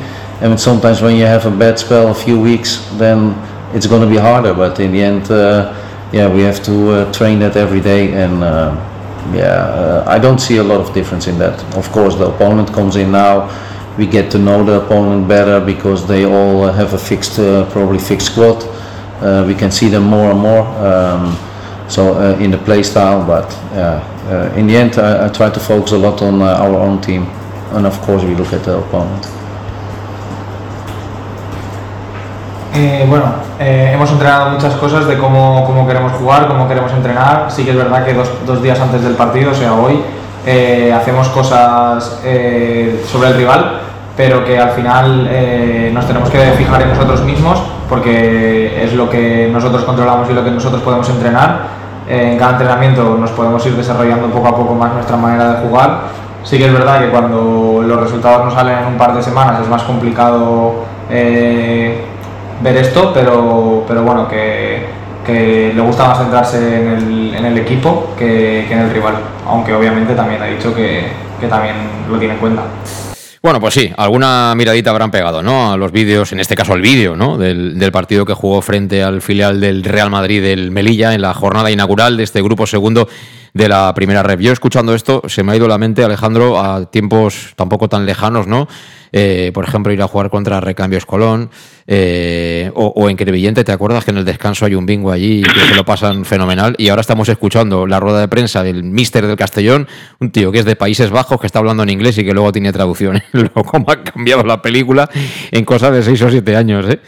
and sometimes when you have a bad spell, a few weeks, then it's going to be harder. But in the end, uh, yeah, we have to uh, train that every day and yeah, uh, I don't see a lot of difference in that. Of course, the opponent comes in now. We get to know the opponent better because they all uh, have a fixed, uh, probably fixed squad. we can see them more and more. Um, so in the play style, but in the end, I, I, try to focus a lot on our own team, and of course, we look at the opponent. Eh, bueno, eh, hemos entrenado muchas cosas de cómo, queremos jugar, cómo queremos entrenar. Sí que es verdad que dos, días antes del partido, o sea, hoy, eh, hacemos cosas sobre el rival, pero que al final nos tenemos que fijar en nosotros mismos porque es lo que nosotros controlamos y lo que nosotros podemos entrenar. en cada entrenamiento nos podemos ir desarrollando poco a poco más nuestra manera de jugar. Sí que es verdad que cuando los resultados no salen en un par de semanas es más complicado ver esto, pero, pero bueno, que, que le gusta más centrarse en el, en el equipo que, que, en el rival, aunque obviamente también ha dicho que, que también lo tiene en cuenta. Bueno, pues sí, alguna miradita habrán pegado, ¿no? A los vídeos, en este caso al vídeo, ¿no? Del, del, partido que jugó frente al filial del Real Madrid del Melilla en la jornada inaugural de este grupo segundo de la primera red. Yo escuchando esto, se me ha ido la mente, Alejandro, a tiempos tampoco tan lejanos, ¿no? Eh, por ejemplo, ir a jugar contra Recambios Colón eh, o, o, en Crevillente, ¿te acuerdas que en el descanso hay un bingo allí que se lo pasan fenomenal? Y ahora estamos escuchando la rueda de prensa del mister del Castellón, un tío que es de Países Bajos, que está hablando en inglés y que luego tiene traducción. ¿Cómo ha cambiado la película en cosa de 6 o 7 años, eh?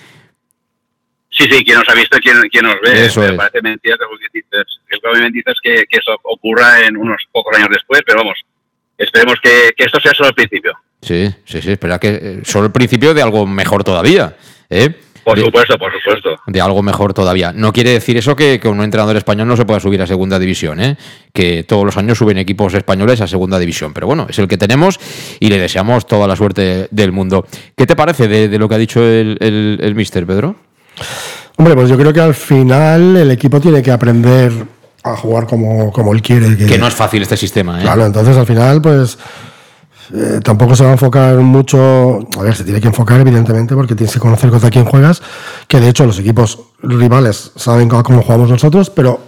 Sí, sí, quien nos ha visto, quien, quien nos ve. Eso me es. parece mentira que dices. El que obviamente dices que, que, eso ocurra en unos pocos años después, pero vamos, esperemos que, que esto sea solo el principio. Sí, sí, sí, espera que eh, solo el principio de algo mejor todavía. ¿eh? Por supuesto, por supuesto. De algo mejor todavía. No quiere decir eso que, que, un entrenador español no se pueda subir a segunda división, ¿eh? que todos los años suben equipos españoles a segunda división. Pero bueno, es el que tenemos y le deseamos toda la suerte del mundo. ¿Qué te parece de, de lo que ha dicho el, el, el mister, Pedro? Hombre, pues yo creo que al final el equipo tiene que aprender a jugar como, como él quiere. Que, que no es fácil este sistema, ¿eh? Claro, entonces al final, pues eh, tampoco se va a enfocar mucho. A ver, se tiene que enfocar, evidentemente, porque tienes que conocer contra quién juegas. Que de hecho los equipos rivales saben cómo jugamos nosotros, pero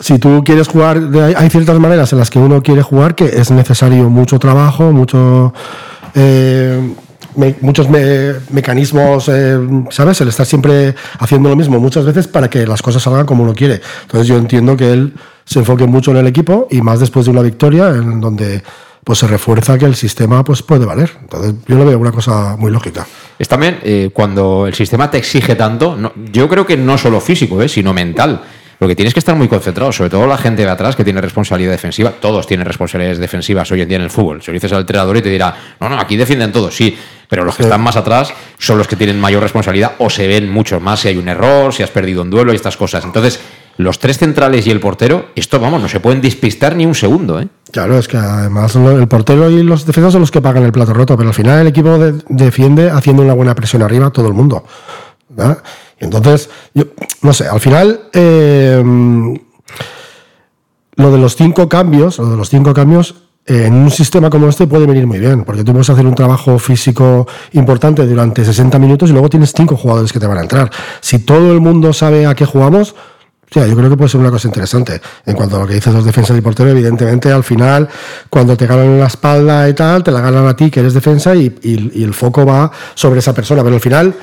si tú quieres jugar, hay ciertas maneras en las que uno quiere jugar que es necesario mucho trabajo, mucho. Eh, me, muchos me, mecanismos, eh, ¿sabes? El estar siempre haciendo lo mismo muchas veces para que las cosas salgan como uno quiere. Entonces yo entiendo que él se enfoque mucho en el equipo y más después de una victoria en donde pues se refuerza que el sistema pues puede valer. Entonces yo lo veo una cosa muy lógica. Es también eh, cuando el sistema te exige tanto, no, yo creo que no solo físico, eh, sino mental. Lo que tienes que estar muy concentrado, sobre todo la gente de atrás que tiene responsabilidad defensiva. Todos tienen responsabilidades defensivas hoy en día en el fútbol. Si lo dices al entrenador y te dirá, no, no, aquí defienden todos, sí, pero los que sí. están más atrás son los que tienen mayor responsabilidad o se ven mucho más si hay un error, si has perdido un duelo y estas cosas. Entonces, los tres centrales y el portero, esto vamos, no se pueden despistar ni un segundo, ¿eh? Claro, es que además el portero y los defensas son los que pagan el plato roto, pero al final el equipo de, defiende haciendo una buena presión arriba a todo el mundo. ¿verdad? Entonces, yo no sé, al final eh, lo de los cinco cambios, lo de los cinco cambios eh, en un sistema como este puede venir muy bien, porque tú puedes hacer un trabajo físico importante durante 60 minutos y luego tienes cinco jugadores que te van a entrar. Si todo el mundo sabe a qué jugamos, sea, yo creo que puede ser una cosa interesante. En cuanto a lo que dices los defensas y portero, evidentemente al final, cuando te ganan la espalda y tal, te la ganan a ti, que eres defensa, y el foco va sobre esa persona. Pero al final,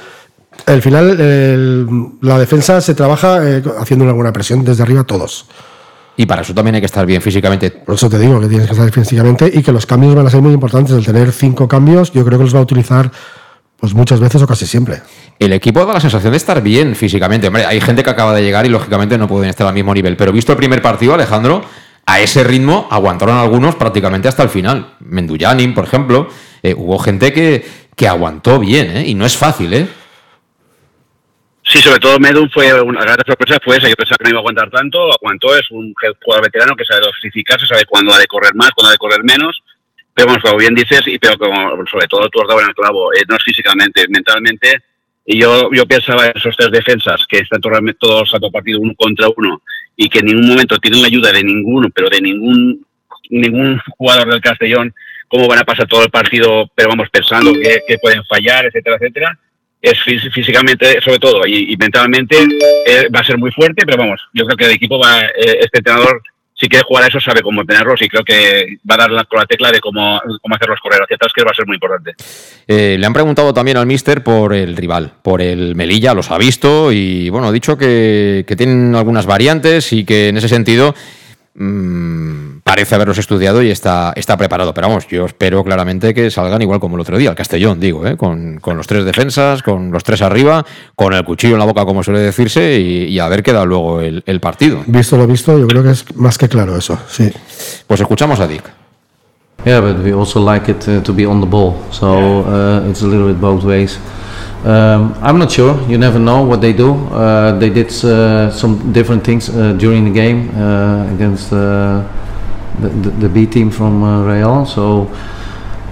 al final el, la defensa se trabaja eh, haciendo una buena presión desde arriba todos. Y para eso también hay que estar bien físicamente. Por eso te digo que tienes que estar físicamente y que los cambios van a ser muy importantes. El tener cinco cambios, yo creo que los va a utilizar pues muchas veces o casi siempre. El equipo da la sensación de estar bien físicamente. Hombre, hay gente que acaba de llegar y lógicamente no pueden estar al mismo nivel. Pero visto el primer partido, Alejandro, a ese ritmo aguantaron algunos prácticamente hasta el final. Menduyanin, por ejemplo, eh, hubo gente que, que aguantó bien, ¿eh? Y no es fácil, ¿eh? Sí, sobre todo Medun fue una gran sorpresa, fue esa. Yo pensaba que no iba a aguantar tanto, aguantó, es un jugador veterano que sabe dosificarse, sabe cuándo ha de correr más, cuándo ha de correr menos. Pero bueno, como bien dices, y pero como sobre todo tú has dado en el clavo, eh, no es físicamente, mentalmente. Y yo, yo pensaba en esos tres defensas que están todos a partido uno contra uno y que en ningún momento tienen la ayuda de ninguno, pero de ningún, ningún jugador del Castellón, cómo van a pasar todo el partido, pero vamos pensando que, que pueden fallar, etcétera, etcétera es físicamente sobre todo y, mentalmente eh, va a ser muy fuerte, pero vamos, yo creo que el equipo va, eh, este entrenador si quiere jugar a eso sabe cómo tenerlos y creo que va a dar con la tecla de cómo, cómo hacerlos correr hacia atrás, que va a ser muy importante. Eh, le han preguntado también al míster por el rival, por el Melilla, los ha visto y bueno, ha dicho que, que tienen algunas variantes y que en ese sentido mmm, parece haberlos estudiado y está, está preparado. Pero vamos, yo espero claramente que salgan igual como el otro día, el Castellón, digo, ¿eh? con, con, los tres defensas, con los tres arriba, con el cuchillo en la boca, como suele decirse, y, y a ver qué da luego el, el, partido. Visto lo visto, yo creo que es más que claro eso, sí. Pues escuchamos a Dick. Yeah, but we also like it uh, to be on the ball, so uh, it's a little bit both ways. Um, I'm not sure. You never know what they do. Uh, they did uh, some different things uh, during the game uh, against uh, the, the, B team from uh, Real. So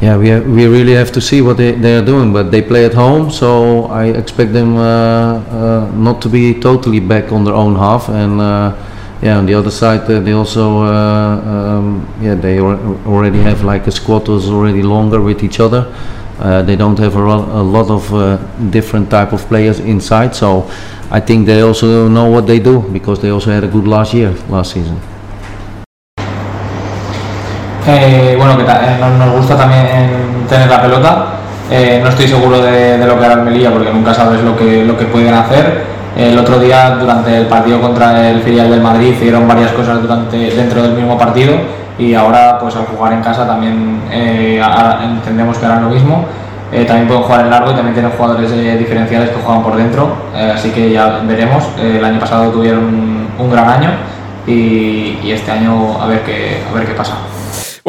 yeah, we ha- we really have to see what they, they are doing. But they play at home, so I expect them uh, uh, not to be totally back on their own half. And uh, yeah, on the other side, uh, they also uh, um, yeah they al- already have like a squad who's already longer with each other. Uh, they don't have a, ro- a lot of different type of players inside, so I think they also know what they do because they also had a good last year, last season. Eh, bueno, que eh, nos, gusta también tener la pelota. Eh, no estoy seguro de, lo que hará el Melilla porque nunca sabes lo que, lo que pueden hacer. El otro día, durante el partido contra el filial del Madrid, hicieron varias cosas durante, dentro del mismo partido y ahora, pues al jugar en casa, también entendemos que harán lo mismo. También pueden jugar en largo y también tienen jugadores diferenciales que juegan por dentro, así que ya veremos. El año pasado tuvieron un, un gran año y, y este año a ver qué, a ver qué pasa.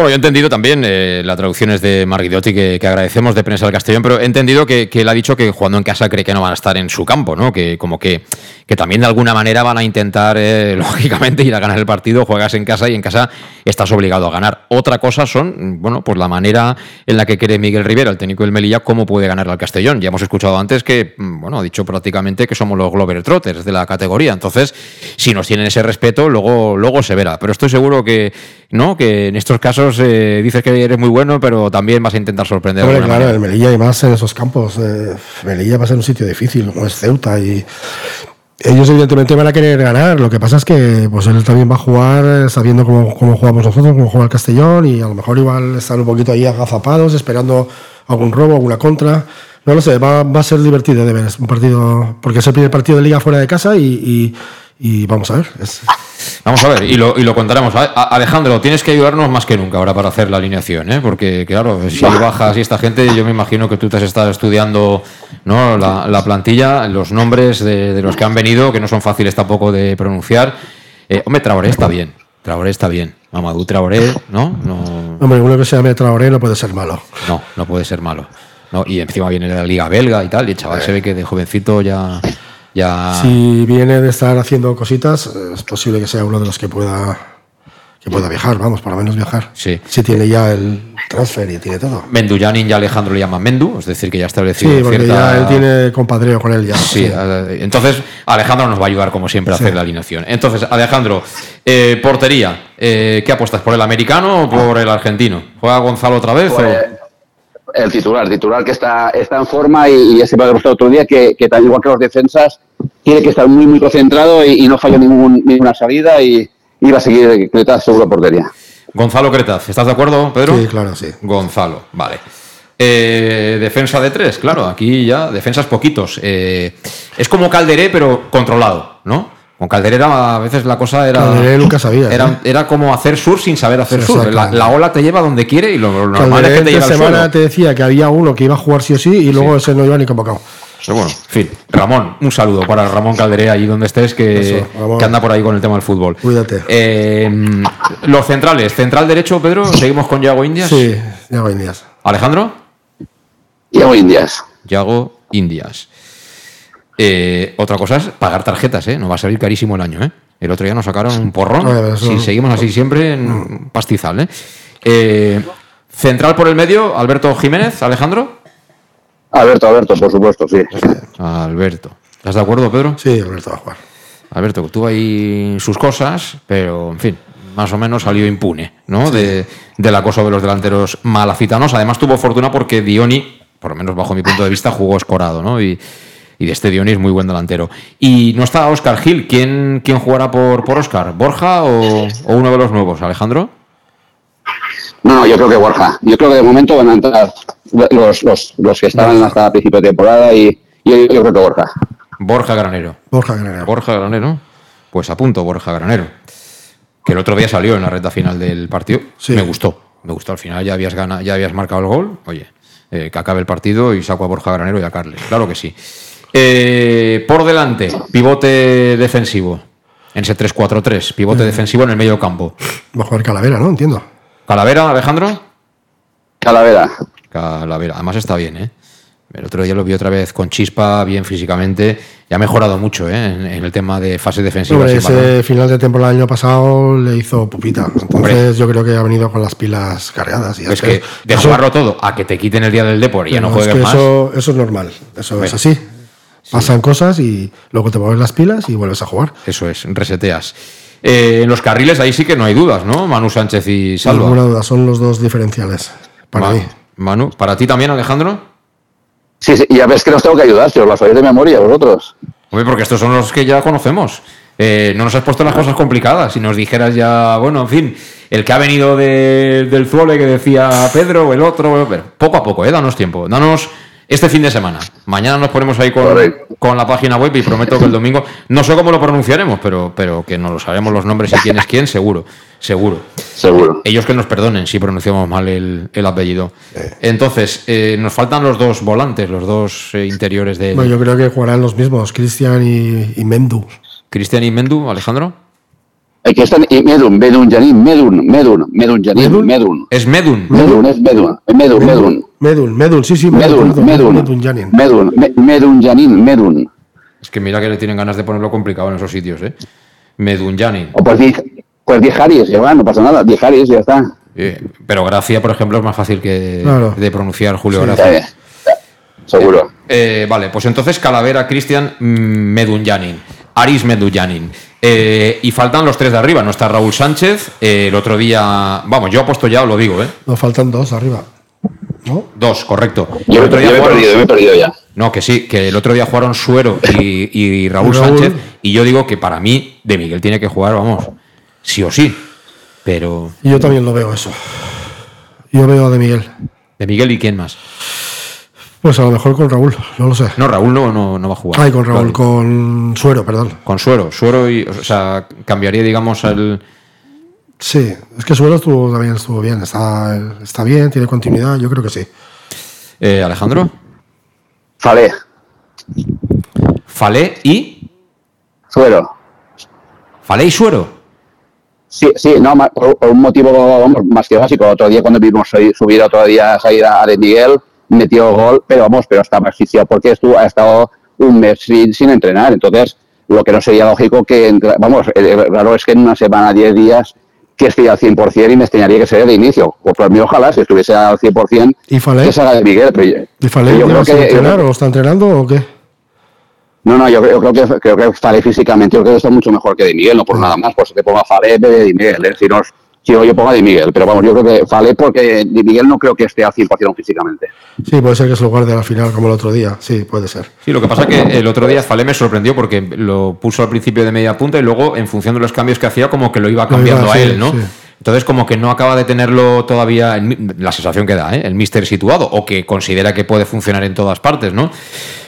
Bueno, yo he entendido también, eh, la traducción de Marguidotti, que, agradecemos de prensa del Castellón, pero he entendido que, él ha dicho que jugando en casa cree que no van a estar en su campo, ¿no? Que como que, que también de alguna manera van a intentar, eh, lógicamente, ir a ganar el partido, juegas en casa y en casa estás obligado a ganar. Otra cosa son, bueno, pues la manera en la que quiere Miguel Rivera, el técnico del Melilla, cómo puede ganar al Castellón. Ya hemos escuchado antes que, mm, bueno, ha dicho prácticamente que somos los Glover Trotters de la categoría. Entonces, si nos tienen ese respeto, luego, luego se verá. Pero estoy seguro que, ¿no? Que en estos casos eh, dices que eres muy bueno, pero también vas a intentar sorprender. de Hombre, claro, manera. el Melilla y más en esos campos. eh, Melilla va a ser un sitio difícil, como es Ceuta. Y ellos, evidentemente, van a querer ganar. Lo que pasa es que pues él también va a jugar eh, sabiendo cómo, cómo jugamos nosotros, cómo juega el Castellón. Y a lo mejor igual están un poquito ahí agazapados, esperando algún robo, alguna contra. No lo sé, va, va a ser divertido de ver. Es un partido, porque es el primer partido de liga fuera de casa y, y- y vamos a ver. Es, Vamos a ver, y lo, y lo contaremos. A- Alejandro, tienes que ayudarnos más que nunca ahora para hacer la alineación, ¿eh? porque claro, si Bah. bajas y esta gente, yo me imagino que tú te has estado estudiando ¿no? la, la plantilla, los nombres de, de los que han venido, que no son fáciles tampoco de pronunciar. Eh, hombre, Traoré está bien, Traoré está bien. Mamadou Traoré, ¿no? No, hombre, uno que se llame Traoré no puede ser malo. no, no puede ser malo. No, y encima viene de la Liga Belga y tal, y el chaval se ve que de jovencito ya... ya Si viene de estar haciendo cositas, es posible que sea uno de los que pueda que pueda viajar, vamos, por lo menos viajar. Sí. Si tiene ya el transfer y tiene todo. Menduyanin y Alejandro le llaman Mendu, es decir, que ya ha establecido Sí, porque cierta... ya él tiene compadreo con él ya. Sí, entonces Alejandro nos va a ayudar como siempre a Sí. hacer la alineación. Entonces, Alejandro, eh, portería, eh, ¿qué apuestas? ¿Por el americano o por el argentino? ¿Juega Gonzalo otra vez? o- Pues, el titular, titular que está, está en forma y, y ya se me ha gustado otro día que, que tan igual que los defensas tiene que estar muy muy concentrado y, y no falló ningún, ninguna salida y, y va a seguir Cletas seguro portería. Gonzalo Cretaz, ¿estás de acuerdo, Pedro? Sí, claro, sí. Gonzalo, vale. Eh, defensa de tres, claro, aquí ya defensas poquitos. Eh, es como Calderé, pero controlado, ¿no? Con Calderé era- a veces la cosa era. Calderé nunca sabía, Era, ¿eh? era como hacer surf sin saber hacer Sí, surf. La, ola te lleva donde quiere y lo, lo normal es que te lleve al semana suelo. te decía que había uno que iba a jugar sí o sí y luego ese no iba ni convocado. Pero bueno, en fin. Ramón, un saludo para Ramón Calderé, ahí donde estés, que, Eso, Ramón. que anda por ahí con el tema del fútbol. Cuídate. Eh, los centrales, central derecho, Pedro, seguimos con Yago Indias. Sí, ya va Indias. Alejandro. Yago Indias. Yago Indias. Eh, otra cosa es pagar tarjetas, ¿eh? No va a salir carísimo el año, ¿eh? El otro día nos sacaron un porrón. A ver, eso- Si seguimos así siempre, en pastizal, ¿eh? Eh, Central por el medio, Alberto Jiménez, Alejandro. Alberto, Alberto, por supuesto, sí. Alberto. ¿Estás de acuerdo, Pedro? Sí, Alberto va a jugar. Alberto, tuvo ahí sus cosas, pero en fin, más o menos salió impune, ¿no? De, del acoso de los delanteros malacitanos. Además tuvo fortuna porque Dioni, por lo menos bajo mi punto de vista, jugó escorado, ¿no? Y, y de este Dioni es muy buen delantero. Y no está Oscar Gil. ¿Quién, quién jugará por, por Oscar? ¿Borja o, o uno de los nuevos, Alejandro? No, yo creo que Borja. Yo creo que de momento van a entrar los, los, los que estaban hasta el principio de temporada y, y yo, yo creo que Borja. Borja Granero. Borja Granero. Borja Granero. Pues apunto, Borja Granero. Que el otro día salió en la recta final del partido. Sí. Me gustó. Me gustó. Al final ya habías ganado, ya habías marcado el gol. Oye, eh, que acabe el partido y saco a Borja Granero y a Carles. Claro que sí. Eh, por delante, pivote defensivo. En ese 3-4-3, pivote Eh. defensivo en el medio campo. Va a jugar Calavera, ¿no? Entiendo. Calavera, Alejandro. Calavera. Calavera. Además está bien, ¿eh? El otro día lo vi otra vez con chispa, bien físicamente. Y ha mejorado mucho ¿eh? en, en el tema de fase defensiva. Hombre, ese final de temporada del año pasado le hizo pupita. Entonces yo creo que ha venido con las pilas cargadas. Y ya Es que de Eso- jugarlo todo a que te quiten el día del deporte y ya no es juegues que más. Eso, eso es normal. Eso Hombre. es así. Pasan cosas y luego te pones las pilas y vuelves a jugar. Eso es, reseteas. Eh, en los carriles ahí sí que no hay dudas, ¿no? Manu Sánchez y Salva. ninguna duda, son los dos diferenciales para Ma- mí. Manu, ¿para ti también, Alejandro? Sí, sí, y ya ves que os tengo que ayudar, si os las sabéis de memoria vosotros. Hombre, porque estos son los que ya conocemos. Eh, no nos has puesto las cosas complicadas. Si nos dijeras ya, bueno, en fin, el que ha venido de- del Zuole que decía Pedro o el otro, pero poco a poco, ¿eh? Danos tiempo. Danos este fin de semana. Mañana nos ponemos ahí con, con la página web y prometo que el domingo, no sé cómo lo pronunciaremos, pero, pero que nos lo sabemos los nombres y quién es quién, seguro. Seguro. Seguro. Ellos que nos perdonen si pronunciamos mal el, el apellido. Entonces, eh, nos faltan los dos volantes, los dos eh, interiores de Bueno, yo creo que jugarán los mismos, Cristian y, y Mendu. Cristian y Mendu, Alejandro. Aquí están, y Medun, Medun, Janin, Medun, Medun, Medun, Janin, Medun. Es Medun. Medun, es Medun, Medun, Medun. Medun, Medun, sí, sí, Medun, Medun, Medun, Medun Janin. Medun, Me- Medun, Janin, Medun. Es que mira que le tienen ganas de ponerlo complicado en esos sitios, ¿eh? Medunjani. O pues di, pues di Haris, ya va, no pasa nada, di Haris, ya está. Eh, pero Gracia, por ejemplo, es más fácil que Claro. de pronunciar Julio Sí. Gracia. Eh, seguro. Eh, vale, pues entonces Calavera, Cristian, mm, Medunjanin, Aris Medunjanin. Eh, y faltan los tres de arriba. No está Raúl Sánchez. eh, el otro día, vamos, yo he puesto ya, lo digo, ¿eh? Nos faltan dos arriba. Dos, correcto. Yo, El otro día yo me he perdido, me he perdido ya. No, que sí, que el otro día jugaron Suero y, y Raúl, Raúl. Sánchez. Y yo digo que para mí, De Miguel tiene que jugar, vamos, sí o sí. Pero. Y yo también lo veo eso. Yo veo a De Miguel. ¿De Miguel y quién más? Pues a lo mejor con Raúl, no lo sé. No, Raúl no, no, no va a jugar. Ay, con Raúl, Claro. con Suero, perdón. Con Suero. Suero y. O sea, cambiaría, digamos, el. Sí, es que Suero estuvo, también estuvo bien. Está, está bien, tiene continuidad, yo creo que sí. Eh, Alejandro. Falé. Falé y. Suero. Falé y Suero. Sí, sí, no, por, por un motivo más que básico. Otro día cuando vimos subir- otro día salir a de Miguel, metió gol, pero vamos, pero estaba asfixiado porque estuvo, ha estado un mes sin, sin entrenar. Entonces, lo que no sería lógico que, entra- vamos, raro es que en una semana, 10 días, que esté al 100% y me extrañaría que sea de inicio. Pues por mí, ojalá, si estuviese al 100%, ¿Y Falé? que salga de Miguel. Pero yo, ¿Y Falé yo creo que, entrenar o está entrenando o qué? no, no, yo, creo- yo creo que creo que físicamente, yo creo que está mucho mejor que Di Miguel, no por nada más, que ponga Fale en vez de Miguel, ¿eh? si no, si no yo pongo a Di Miguel, pero vamos, yo creo que Fale porque Di Miguel no creo que esté al 100% físicamente. Sí, puede ser que se lo guarde a la final como el otro día. Sí, puede ser. Sí, lo que pasa que el otro día Falé me sorprendió porque lo puso al principio de media punta y luego, en función de los cambios que hacía, como que lo iba Lo iba, cambiando a sí, él, ¿no? sí. Entonces, como que no acaba de tenerlo todavía, la sensación que da, ¿eh? el mister situado, o que considera que puede funcionar en todas partes, ¿no?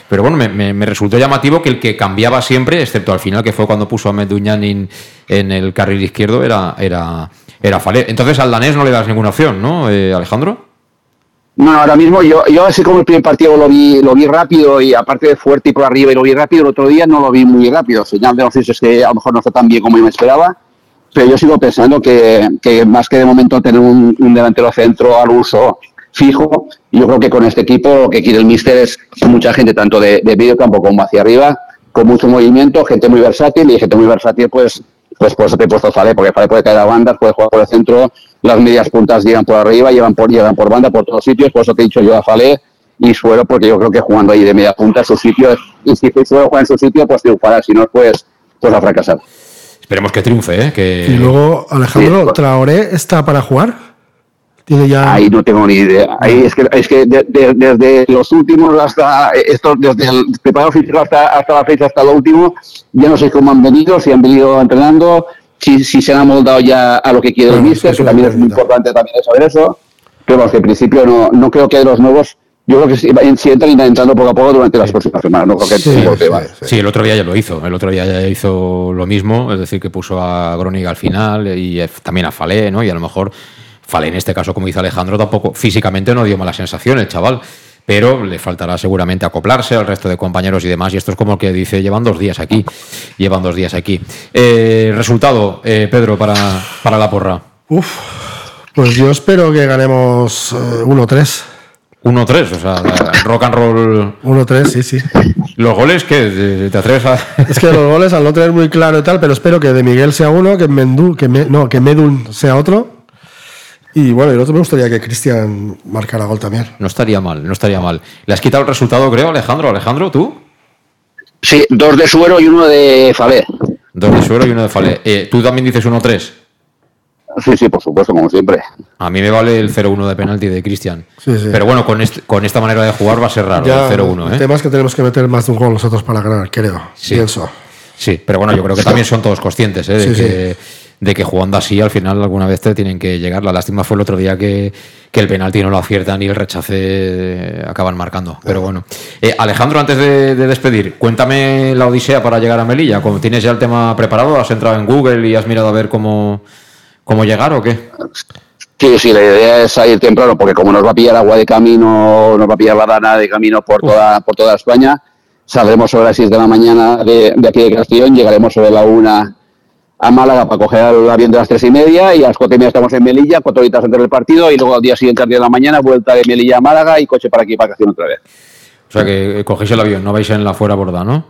Pero bueno, me, me- me resultó llamativo que el que cambiaba siempre, excepto al final, que fue cuando puso a Meduñanin en el carril izquierdo, era, era, era Falé. Entonces al danés no le das ninguna opción, ¿no, eh, Alejandro? No, ahora mismo yo, yo así como el primer partido lo vi, lo vi rápido y aparte de fuerte y por arriba y lo vi rápido, el otro día no lo vi muy rápido. Señal de los es que a lo mejor no fue tan bien como yo me esperaba, pero yo sigo pensando que, que más que de momento tener un, un delantero centro al uso fijo, yo creo que con este equipo lo que quiere el míster es mucha gente tanto de, de medio campo como hacia arriba, con mucho movimiento, gente muy versátil y gente muy versátil pues pues por eso te he puesto Fale, porque Fale puede caer a bandas, puede jugar por el centro, las medias puntas llegan por arriba, llevan por, llegan por banda, por todos sitios, por eso te he dicho yo a Fale y Suero, porque yo creo que jugando ahí de media punta su sitio, y si Suero juega en su sitio, pues triunfará, si no, pues, pues a fracasar. Esperemos que triunfe, ¿eh? Que... Y luego, Alejandro, ¿Traoré está para jugar? Tiene ya. Ahí no tengo ni idea. Ahí es que, es que de- de- desde los últimos hasta estos, desde el preparado físico hasta, hasta la fecha, hasta lo último, ya no sé cómo han venido, si han venido entrenando, si, si se han amoldado ya a lo que quiere el míster, que también es muy importante también de saber eso. Pero vamos, que en principio no, no creo que de los nuevos, yo creo que si, si entran irán entrando poco a poco durante las próximas semanas. No creo que Sí, va. Sí, el otro día ya lo hizo. El otro día ya hizo lo mismo, es decir, que puso a Gronig al final y eh, también a Falé, ¿no? Y a lo mejor Falé en este caso, como dice Alejandro, tampoco físicamente no dio malas sensaciones, chaval. Pero le faltará seguramente acoplarse al resto de compañeros y demás. Y esto es como que dice, llevan dos días aquí. Llevan dos días aquí. Eh, resultado, eh, Pedro, para, para la porra. Uf, Pues yo espero que ganemos eh, 1-3. 1-3, o sea, rock and roll. 1-3, sí, sí. ¿Los goles que ¿Te atreves a.? Es que los goles, al no tener muy claro y tal, pero espero que de Miguel sea uno, que Mendú, que me- no, que Medun sea otro. Y bueno, el otro me gustaría que Cristian marcara gol también. No estaría mal, no estaría mal. ¿Le has quitado el resultado, creo, Alejandro? Alejandro, ¿tú? Sí, dos de suero y uno de Falé. Dos de suero y uno de Fale. Eh, ¿Tú también dices 1-3? Sí, sí, por supuesto, como siempre. A mí me vale el 0-1 de penalti de Cristian. Sí, sí. Pero bueno, con, este- con esta manera de jugar va a ser raro Ya, el 0-1, El ¿eh? tema es que tenemos que meter más de un gol nosotros para ganar, creo. Sí. Pienso. Sí, pero bueno, yo creo que también son todos conscientes ¿eh? de, Sí, que, de que jugando así al final alguna vez te tienen que llegar. La lástima fue el otro día que, que el penalti no lo aciertan y el rechace eh, acaban marcando. Pero bueno. Eh, Alejandro, antes de, de despedir, cuéntame la odisea para llegar a Melilla. Como ¿Tienes ya el tema preparado? ¿Has entrado en Google y has mirado a ver cómo, cómo llegar o qué? Sí, sí, la idea es salir temprano, porque como nos va a pillar agua de camino, nos va a pillar la dana de camino por toda, por toda España, saldremos sobre las 6 de la mañana de, de aquí de Castellón, llegaremos sobre la 1 a Málaga para coger el avión de las 3 y media y a las 4 y media estamos en Melilla, cuatro horitas antes del partido y luego al día siguiente, al día de la mañana, vuelta de Melilla a Málaga y coche para aquí, para Castellón otra vez. O sea que eh, cogéis el avión, no vais en la fuera borda, ¿no?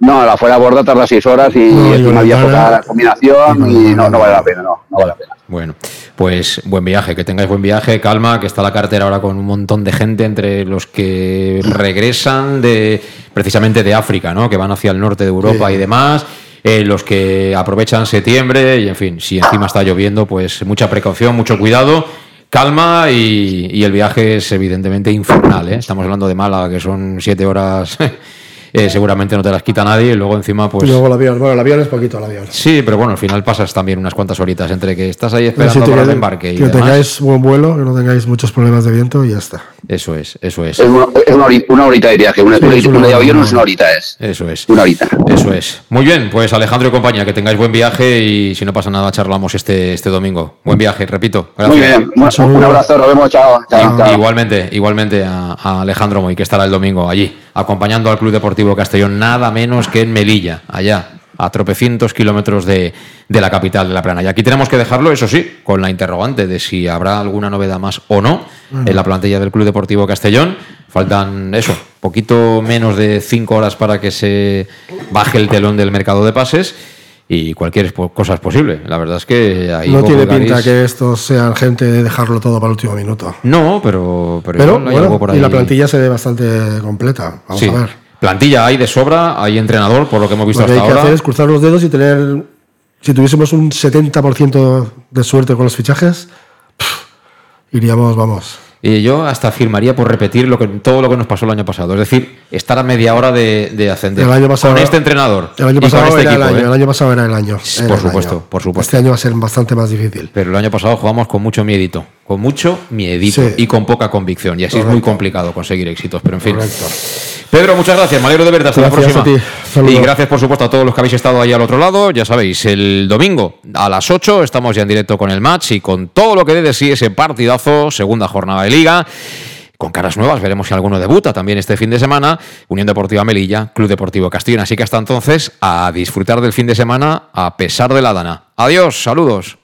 No, la fuera borda tarda 6 horas y No, es una vía Ventana- poca combinación y no, no vale la pena, no, no vale la pena. Bueno, pues buen viaje, que tengáis buen viaje, calma, que está la cartera ahora con un montón de gente entre los que regresan de precisamente de África, ¿no? Que van hacia el norte de Europa Sí. y demás. Eh, los que aprovechan septiembre y en fin, si encima está lloviendo, pues mucha precaución, mucho cuidado, calma y, y el viaje es evidentemente infernal. ¿eh? Estamos hablando de Málaga, que son siete horas, eh, seguramente no te las quita nadie y luego encima pues... luego el avión. Bueno, el avión es poquito, el avión. Sí, pero bueno, al final pasas también unas cuantas horitas entre que estás ahí esperando sí, para el que- embarque y que demás. tengáis buen vuelo, que no tengáis muchos problemas de viento y ya está. Eso es, eso es. Es una, es una horita, una horita de viaje, una, Sí, una, es una una de hora, avión no es una horita, es Eso es. una horita. Eso es. Muy bien, pues Alejandro y compañía, que tengáis buen viaje y si no pasa nada, charlamos este, este domingo. Buen viaje, repito. Gracias. Muy bien, un, un abrazo, nos vemos, chao. chao, chao. Igualmente, igualmente a, a Alejandro Moy, que estará el domingo allí, acompañando al Club Deportivo Castellón, nada menos que en Melilla, allá, a tropecientos kilómetros de, de la capital de La Plana. Y aquí tenemos que dejarlo, eso sí, con la interrogante de si habrá alguna novedad más o no en la plantilla del Club Deportivo Castellón. Faltan, eso, poquito menos de cinco horas para que se baje el telón del mercado de pases. Y cualquier cosa es posible. La verdad es que ahí no tiene Bobo pinta Garis- que estos sean gente de dejarlo todo para el último minuto. No, pero, pero, Pero igual hay bueno, algo por y la ahí. plantilla se ve bastante completa. Vamos Sí. a ver. Plantilla hay de sobra, hay entrenador, por lo que hemos visto Lo que hasta hay que ahora. hacer es cruzar los dedos y tener. Si tuviésemos un 70% de suerte con los fichajes, pff, iríamos, vamos. Y yo hasta firmaría por repetir lo que, todo lo que nos pasó el año pasado. Es decir, estar a media hora de, de ascender. El año pasado- con este entrenador. El año y pasado con este era equipo. el año. ¿eh? El año pasado era el año. era Por el supuesto, año. por supuesto. Este año va a ser bastante más difícil. Pero el año pasado jugamos con mucho miedito. Con mucho miedito Sí. y con poca convicción. Y así es muy complicado conseguir éxitos. Pero en fin. Correcto. Pedro, muchas gracias. Me alegro de verte. Hasta Gracias la a próxima. ti. Saludos. Y gracias, por supuesto, a todos los que habéis estado ahí al otro lado. Ya sabéis, el domingo a las 8 estamos ya en directo con el match y con todo lo que dé de sí ese partidazo, segunda jornada de liga. Con caras nuevas, veremos si alguno debuta también este fin de semana. Unión Deportiva Melilla, Club Deportivo Castellón. Así que hasta entonces, a disfrutar del fin de semana a pesar de la dana. Adiós, saludos.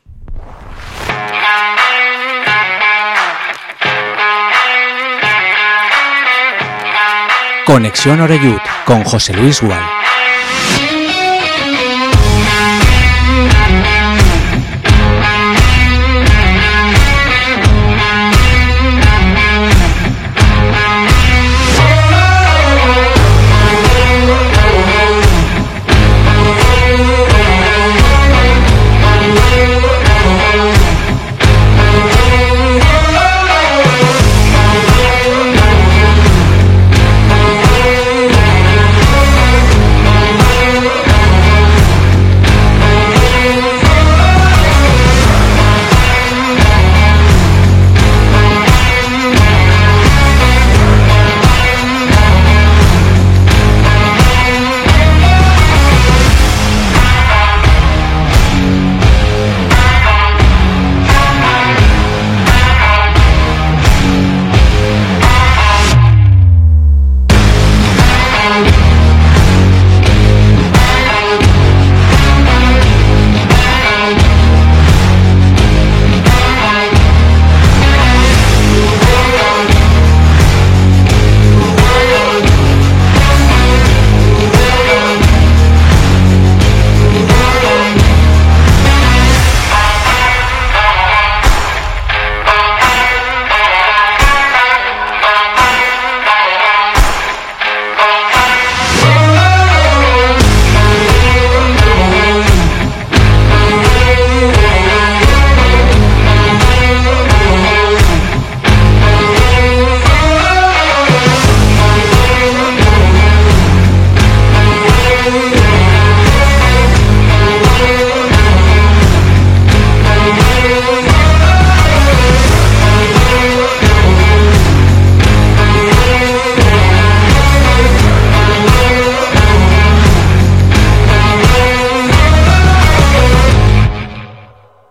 Conexión Oreyud con José Luis Gual.